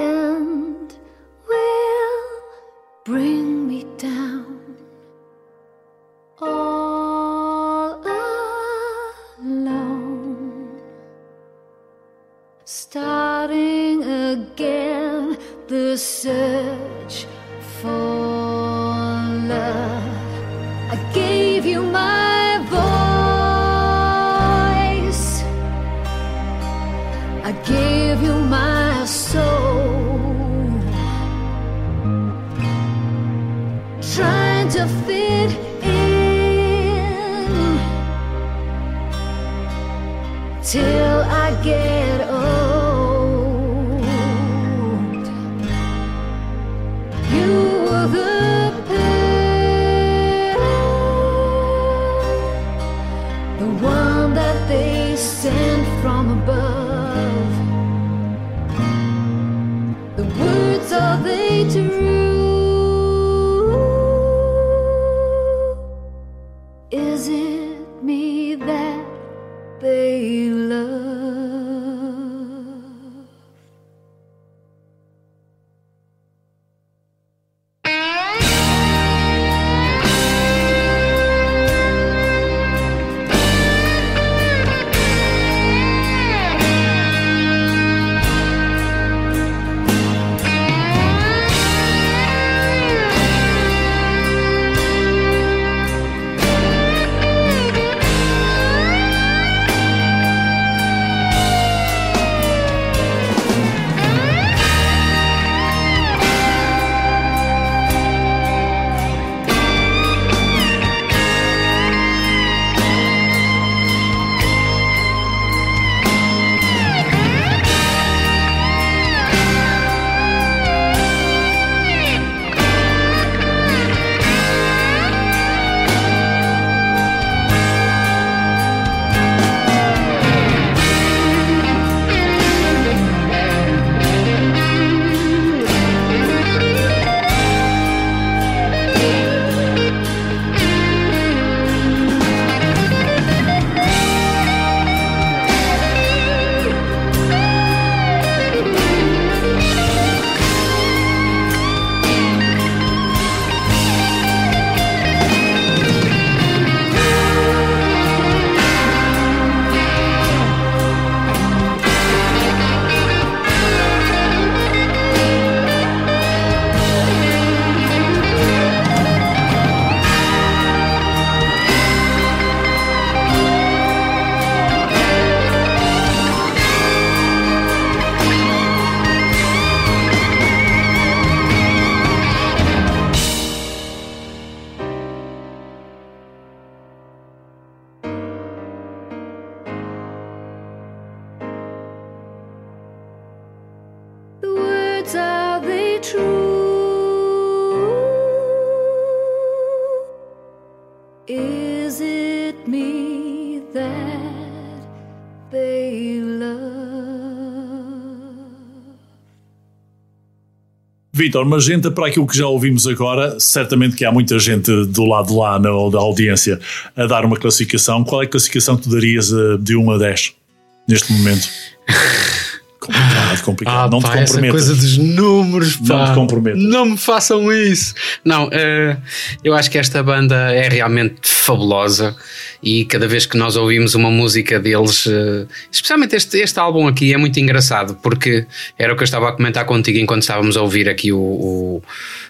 The Vitor, Magenta, para aquilo que já ouvimos agora, certamente que há muita gente do lado de lá na, da audiência a dar uma classificação. Qual é a classificação que tu darias eh, de 1 a 10 neste momento? complicado, complicado. não Ah, pá, te essa comprometas. coisa dos números, pá. Não te comprometas. Não me façam isso. Não, eh, eu acho que esta banda é realmente fabulosa e cada vez que nós ouvimos uma música deles, eh, especialmente este, este álbum aqui, é muito engraçado porque era o que eu estava a comentar contigo enquanto estávamos a ouvir aqui o, o,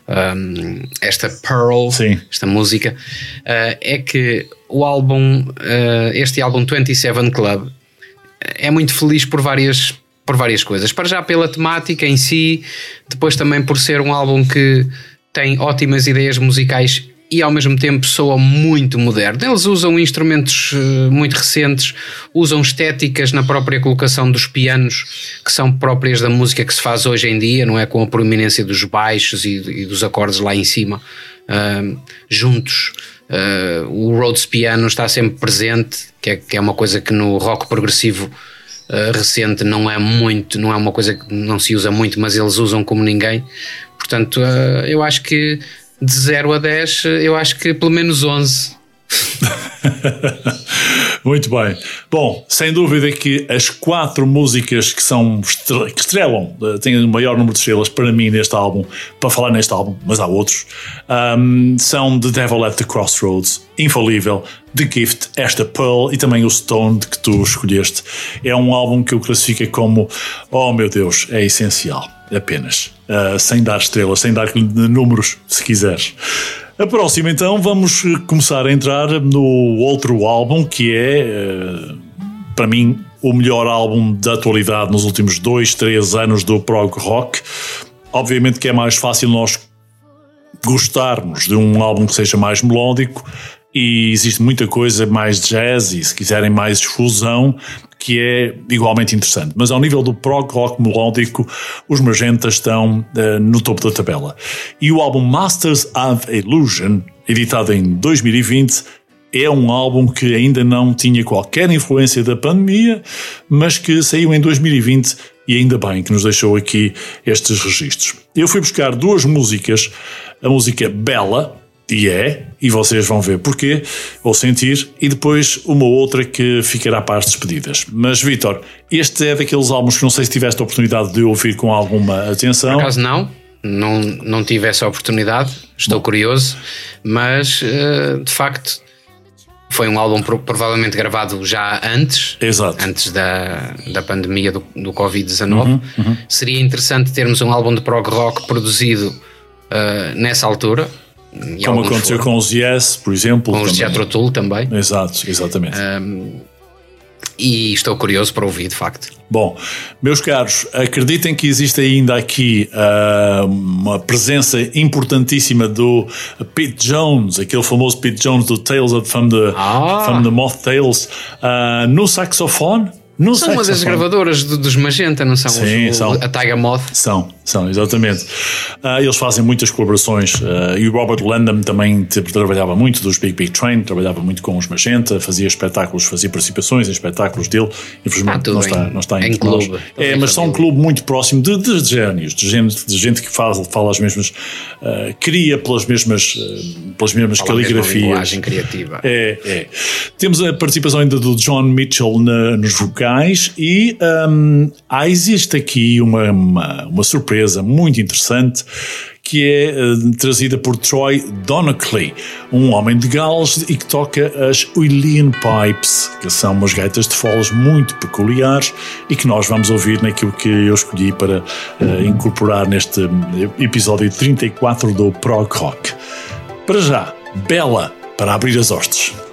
um, esta Pearl, Sim. esta música, eh, é que o álbum, este álbum 27 Club, é muito feliz por várias, por várias coisas. Para já pela temática em si, depois também por ser um álbum que tem ótimas ideias musicais e ao mesmo tempo soa muito moderno. Eles usam instrumentos eh, muito recentes, usam estéticas na própria colocação dos pianos que são próprias da música que se faz hoje em dia, não é? Com a proeminência dos baixos e, e dos acordes lá em cima, ah, juntos. Uh, o Rhodes Piano está sempre presente, que é, que é uma coisa que no rock progressivo uh, recente não é muito, não é uma coisa que não se usa muito, mas eles usam como ninguém. Portanto, uh, eu acho que de 0 a 10, eu acho que pelo menos 11. Muito bem. Bom, sem dúvida que as quatro músicas que são que estrelam, eh, têm o maior número de estrelas para mim neste álbum, para falar neste álbum, mas há outros, ahm, são The Devil at the Crossroads, Infalível, The Gift, esta Pearl e também o Stone que tu escolheste. É um álbum que eu classifico como, oh meu Deus, é essencial, apenas. Ah, sem dar estrelas, sem dar números, se quiseres. A próxima, então, vamos eh, começar a entrar no outro álbum que é, eh, para mim, o melhor álbum da atualidade nos últimos dois, três anos do prog rock. Obviamente que é mais fácil nós gostarmos de um álbum que seja mais melódico e existe muita coisa mais jazz e se quiserem mais fusão que é igualmente interessante. Mas ao nível do prog rock melódico, os Magenta estão eh, no topo da tabela. E o álbum Masters of Illusion, editado em 2020, é um álbum que ainda não tinha qualquer influência da pandemia, mas que saiu em 2020 e ainda bem que nos deixou aqui estes registros. Eu fui buscar duas músicas, a música Bela, e é, e vocês vão ver porquê, ou sentir, e depois uma outra que ficará para as despedidas. Mas, Vitor, este é daqueles álbuns que não sei se tiveste a oportunidade de ouvir com alguma atenção. Por acaso não, não, não tive essa oportunidade, estou curioso, mas eh, de facto foi um álbum pro- provavelmente gravado já antes, Exato. antes da, da pandemia do, do Covid-19. Seria interessante termos um álbum de prog rock produzido eh, nessa altura. Como aconteceu foram. com os Yes, por exemplo. com os. Jethro Tull também. Exato, exatamente. E estou curioso para ouvir, de facto. Bom, meus caros, acreditem que existe ainda aqui ah, uma presença importantíssima do Pete Jones, aquele famoso Pete Jones do Tales of, from, the, Ah. from the Moth Tales, ah, no saxofone. No São uma das saxofone. gravadoras do- dos Magenta, não são? Sim, Os- são. A Tiger Moth. São, são, exatamente. Ah, eles fazem muitas colaborações ah, e o Robert Landham também te- trabalhava muito dos Big Big Train, trabalhava muito com os Magenta, fazia espetáculos, fazia participações em espetáculos dele. Ah, Infelizmente tudo não, está, em- não está em nós. clube, tudo É, em mas são um clube muito próximo de, de génios, de gente, de gente que faz, fala as mesmas, ah, cria pelas mesmas, ah, pelas mesmas Fala a mesma caligrafias. linguagem criativa. É, é. Temos a participação ainda do John Mitchell na- nos vocais e hum, há, existe aqui uma, uma, uma surpresa muito interessante que é hum, trazida por Troy Donockley, um homem de Gales e que toca as Uillean Pipes, que são umas gaitas de foles muito peculiares e que nós vamos ouvir naquilo que eu escolhi para eh, incorporar neste hum, episódio 34 do Prog Rock. Para já, Bela para abrir as hostes.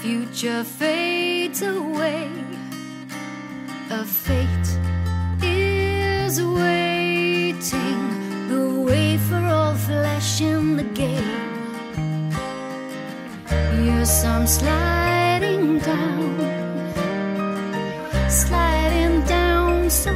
future fades away. A fate is waiting the way for all flesh in the game. Yes, I'm sliding down, sliding down so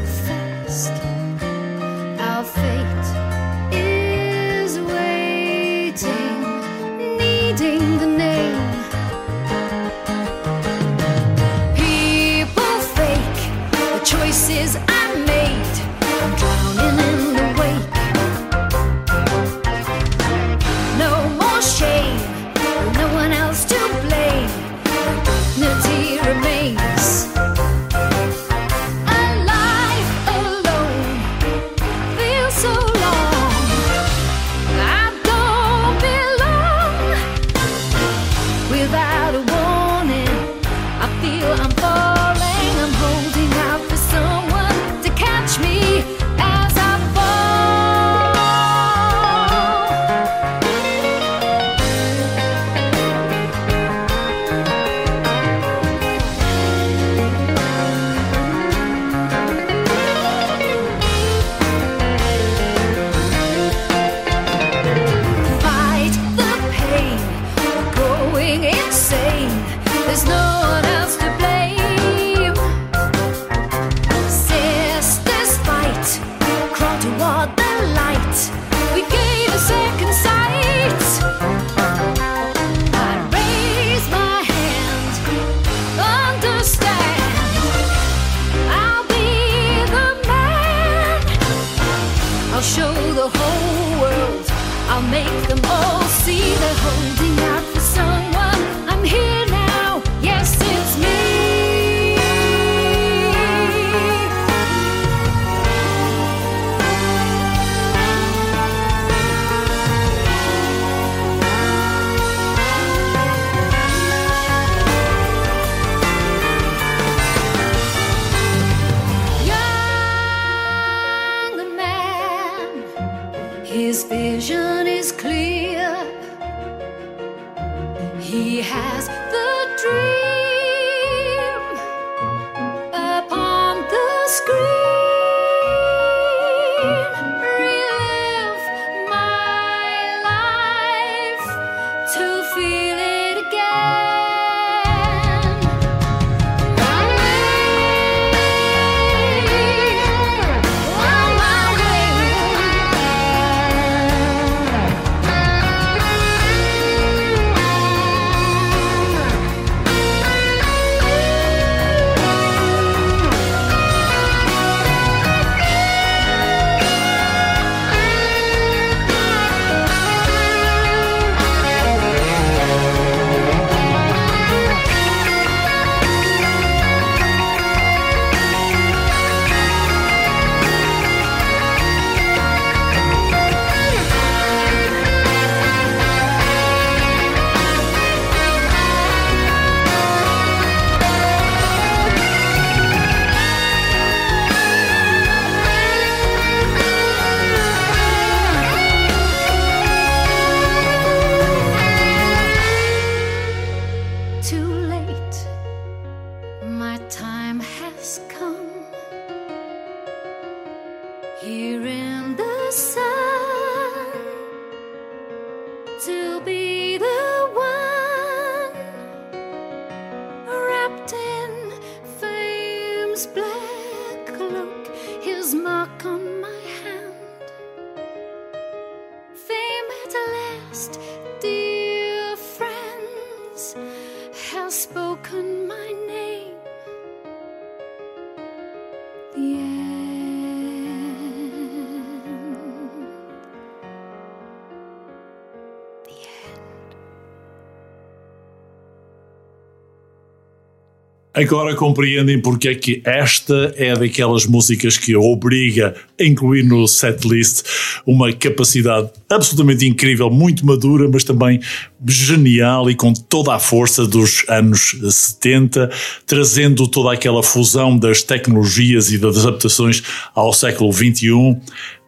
Agora compreendem porque é que esta é daquelas músicas que obriga a incluir no setlist uma capacidade absolutamente incrível, muito madura, mas também genial e com toda a força dos anos 70, trazendo toda aquela fusão das tecnologias e das adaptações ao século XXI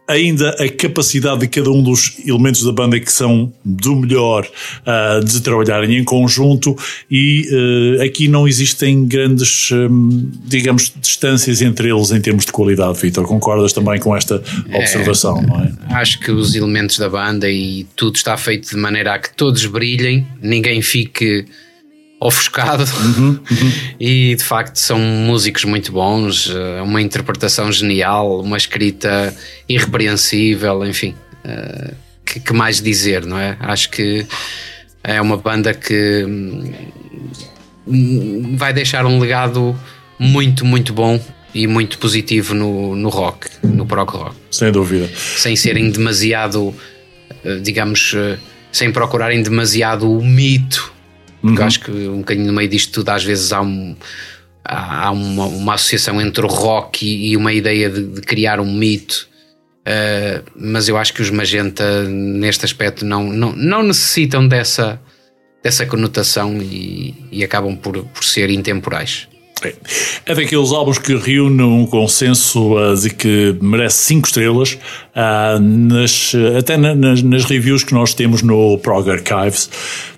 ainda a capacidade de cada um dos elementos da banda que são do melhor uh, de trabalharem em conjunto e uh, aqui não existem grandes, um, digamos, distâncias entre eles em termos de qualidade, Vitor. Concordas também com esta observação, é, não é? Acho que os elementos da banda e tudo está feito de maneira a que todos brilhem, ninguém fique ofuscado uhum, uhum. e de facto são músicos muito bons, eh, uma interpretação genial, uma escrita irrepreensível, enfim, uh, que, que, mais dizer, não é? Acho que é uma banda que hum, vai deixar um legado muito, muito bom e muito positivo no, no rock, no prog rock. Sem dúvida. Sem serem demasiado, eh, digamos, sem procurarem demasiado o mito uhum. acho que um bocadinho no meio disto tudo, às vezes há, um, há uma, uma, associação entre o rock e, e uma ideia de, de, criar um mito. Uh, mas eu acho que os Magenta, neste aspecto, não, não, não necessitam dessa, dessa conotação e, e acabam por, por ser intemporais. É. é daqueles álbuns que reúne um consenso uh, de que merece 5 estrelas, uh, nas, até na, nas, nas, reviews que nós temos no Prog Archives.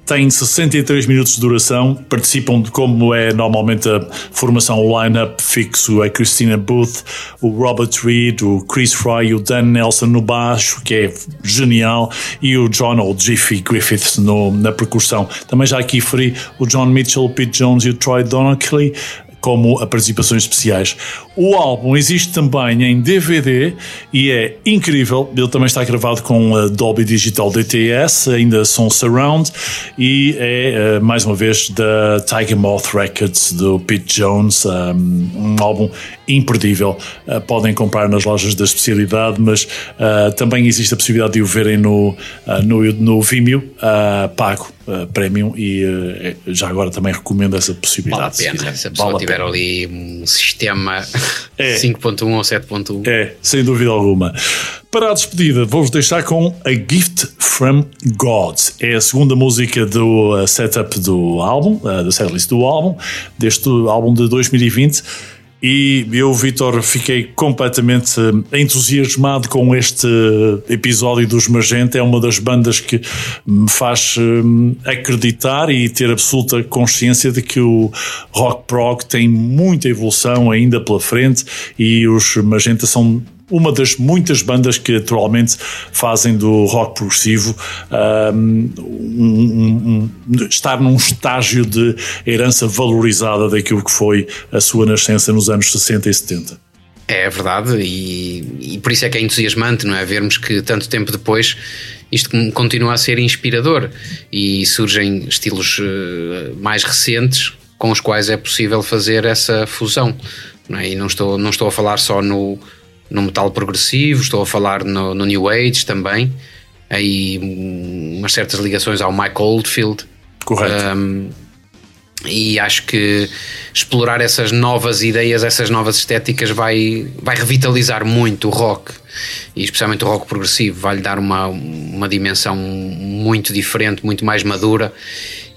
Tem 63 minutos de duração, participam de como é normalmente a formação, line-up fixo, a Christina Booth, o Robert Reed, o Chris Fry, o Dan Nelson no baixo, que é genial, e o John ou Jiffy Griffiths no, na percussão. Também já aqui feri o John Mitchell, o Pete Jones e o Troy Donackley como a participações especiais. O álbum existe também em DVD e é incrível. Ele também está gravado com a Dolby Digital DTS, ainda som surround e é mais uma vez da Tiger Moth Records do Pete Jones, um, álbum imperdível. Uh, podem comprar nas lojas da especialidade, mas uh, também existe a possibilidade de o verem no, uh, no, no Vimeo, pago Premium e uh, já agora também recomendo essa possibilidade. Vale a pena, se, se a pessoa vale tiver pena. ali um sistema é. 5.1 ou 7.1. É, sem dúvida alguma. Para a despedida, vou-vos deixar com A Gift from God. É a segunda música do setup do álbum, uh, da setlist do álbum, deste álbum de 2020 e eu, Vitor, fiquei completamente eh, entusiasmado com este episódio dos Magenta. É uma das bandas que me faz eh, acreditar e ter absoluta consciência de que o rock prog tem muita evolução ainda pela frente e os Magenta são uma das muitas bandas que atualmente fazem do rock progressivo um, um, um, estar num estágio de herança valorizada daquilo que foi a sua nascença nos anos 60 e 70. É verdade, e, e por isso é que é entusiasmante, não é? Vermos que tanto tempo depois isto continua a ser inspirador e surgem estilos eh, mais recentes com os quais é possível fazer essa fusão. Não é? E não estou, não estou a falar só no, no metal progressivo, estou a falar no, no New Age também. Aí umas certas ligações ao Mike Oldfield. Correto. Um, e acho que explorar essas novas ideias, essas novas estéticas vai, vai revitalizar muito o rock e especialmente o rock progressivo, vai-lhe dar uma, uma dimensão muito diferente, muito mais madura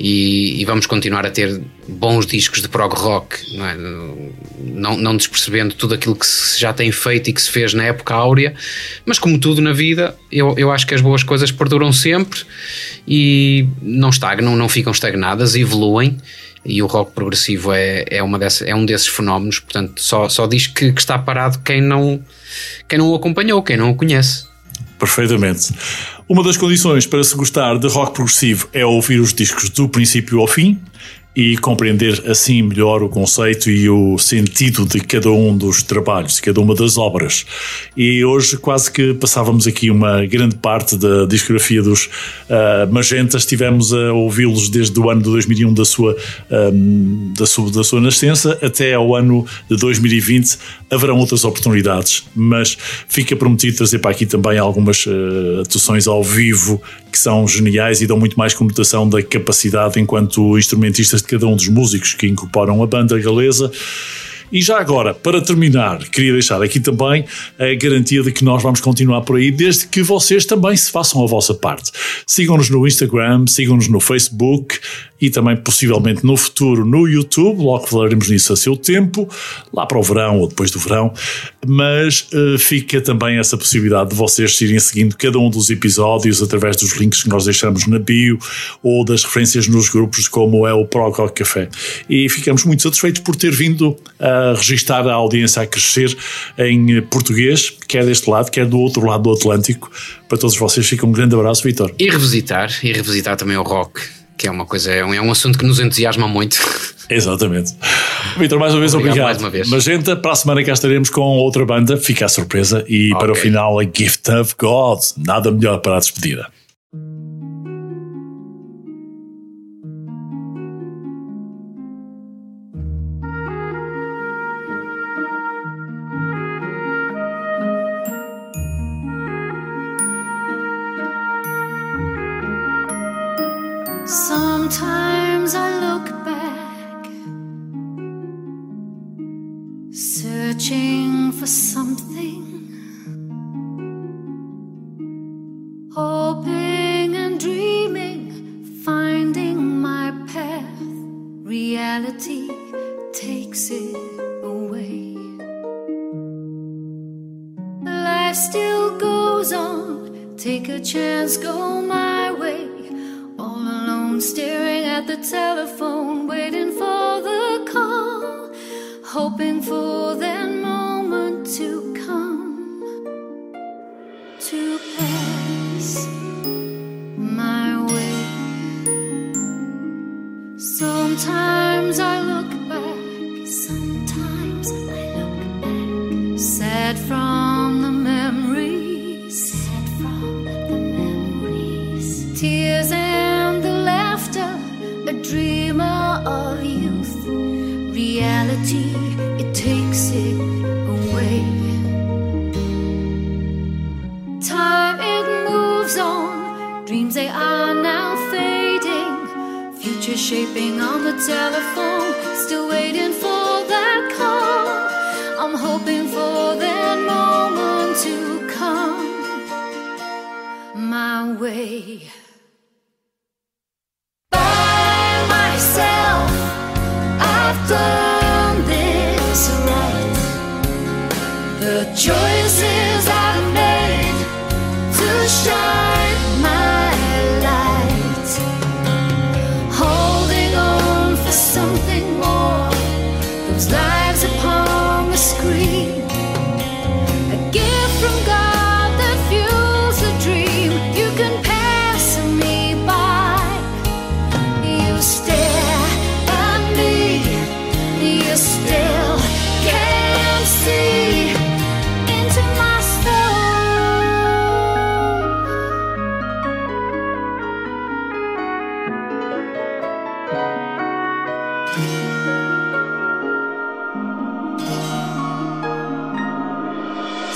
e, e, vamos continuar a ter bons discos de prog rock, não, é? não, não despercebendo tudo aquilo que se já tem feito e que se fez na época áurea, mas como tudo na vida, eu, eu acho que as boas coisas perduram sempre e não estagnam, não ficam estagnadas, evoluem e o rock progressivo é, é, uma dessa, é um desses fenómenos, portanto, só, só diz que, que, está parado quem não, quem não o acompanhou, quem não o conhece. Perfeitamente. Uma das condições para se gostar de rock progressivo é ouvir os discos do princípio ao fim, e compreender assim melhor o conceito e o sentido de cada um dos trabalhos, de cada uma das obras. E hoje quase que passávamos aqui uma grande parte da discografia dos uh, Magentas, estivemos a ouvi-los desde o ano de 2001 da sua, um, da, sua, da sua nascença até ao ano de 2020. Haverão outras oportunidades, mas fica prometido trazer para aqui também algumas uh, atuações ao vivo que são geniais e dão muito mais conotação da capacidade enquanto instrumentistas de cada um dos músicos que incorporam a banda galesa. E já agora, para terminar, queria deixar aqui também a garantia de que nós vamos continuar por aí, desde que vocês também se façam a vossa parte. Sigam-nos no Instagram, sigam-nos no Facebook e também possivelmente no futuro no YouTube, logo falaremos nisso a seu tempo, lá para o verão ou depois do verão. mas uh, fica também essa possibilidade de vocês irem seguindo cada um dos episódios através dos links que nós deixamos na bio ou das referências nos grupos, como é o Prococ Café. E ficamos muito satisfeitos por ter vindo a registar a audiência a crescer em português, quer deste lado, quer do outro lado do Atlântico. Para todos vocês, fica um grande abraço, Vitor. E revisitar, e revisitar também o rock, que é uma coisa, é um, é um assunto que nos entusiasma muito. Exatamente. Vitor, mais uma vez, obrigado. Obrigado mais uma vez. Magenta, para a semana cá estaremos com outra banda, fica a surpresa. E para o final, a Gift of God. Nada melhor para a despedida.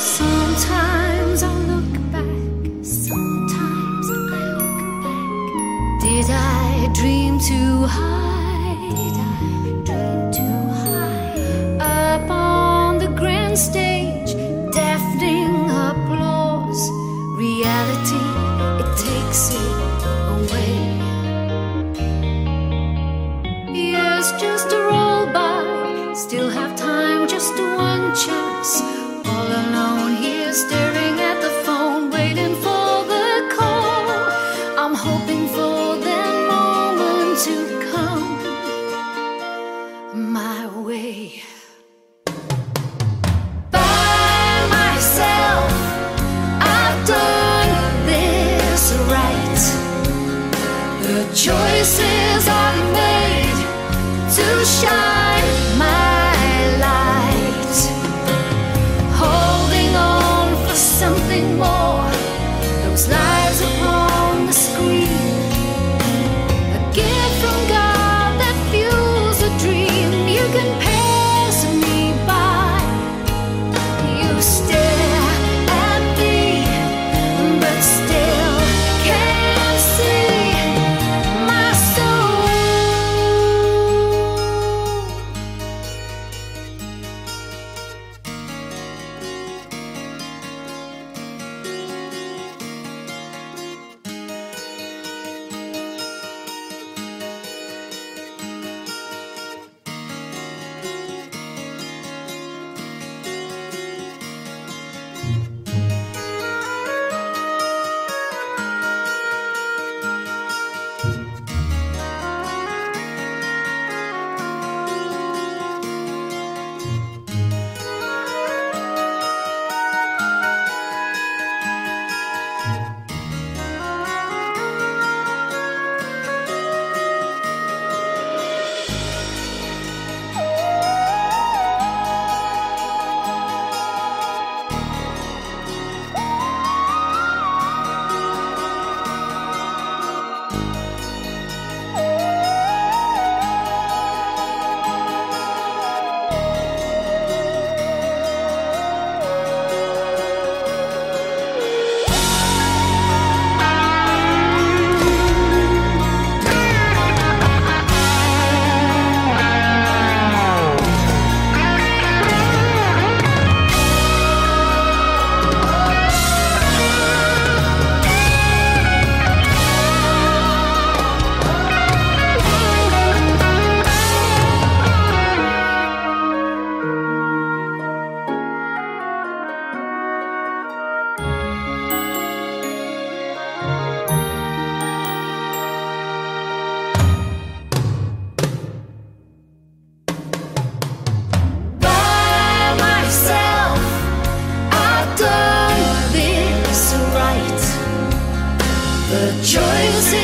Sometimes I look back, sometimes I look back. Did I dream too high? choices.